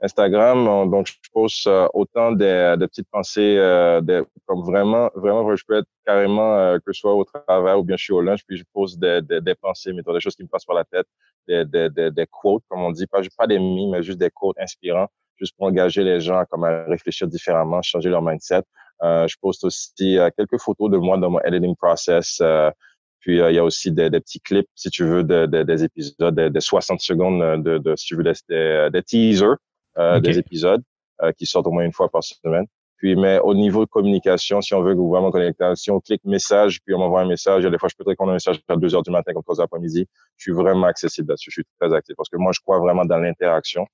Instagram, donc je pose euh, autant des, petites pensées, euh, comme vraiment, vraiment, je peux être carrément, que ce soit au travail ou bien je suis au lunch, puis je pose des, des, pensées, des choses qui me passent par la tête, des, des, des, quotes, comme on dit, pas, pas des mimes, mais juste des quotes inspirants, juste pour engager les gens comme à réfléchir différemment, changer leur mindset. Euh, je poste aussi euh, quelques photos de moi dans mon editing process. Euh, puis il y a aussi des, petits clips, si tu veux, des épisodes de, 60 secondes de, de si tu veux, des, teasers des épisodes qui sortent au moins une fois par semaine. Puis, mais au niveau de communication, si on veut vraiment connecter, si on clique message, puis on m'envoie un message, a des fois, je peux te répondre un message à 2 heures du matin comme 3 heures après-midi. Je suis vraiment accessible là-dessus. Je suis très actif parce que moi, je crois vraiment dans l'interaction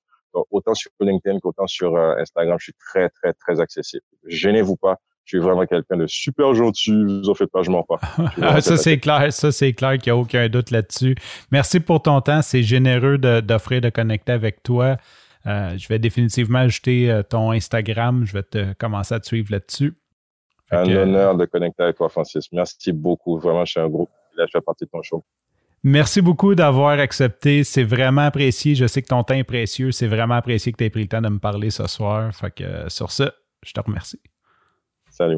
autant sur LinkedIn qu'autant sur euh, Instagram, je suis très, très, très accessible. Gênez-vous pas. Je suis vraiment quelqu'un de super gentil. Vous en faites pas, je m'en pas. ça, c'est clair. Ça, c'est clair qu'il n'y a aucun doute là-dessus. Merci pour ton temps. C'est généreux d'offrir de, connecter avec toi. Euh, je vais définitivement ajouter euh, ton Instagram. Je vais te commencer à te suivre là-dessus. Un honneur de connecter avec toi, Francis. Merci beaucoup. Vraiment, je suis un gros Là, je fais partie de ton show. Merci beaucoup d'avoir accepté. C'est vraiment apprécié. Je sais que ton temps est précieux. C'est vraiment apprécié que tu aies pris le temps de me parler ce soir. Fait que sur ce, je te remercie. Salut,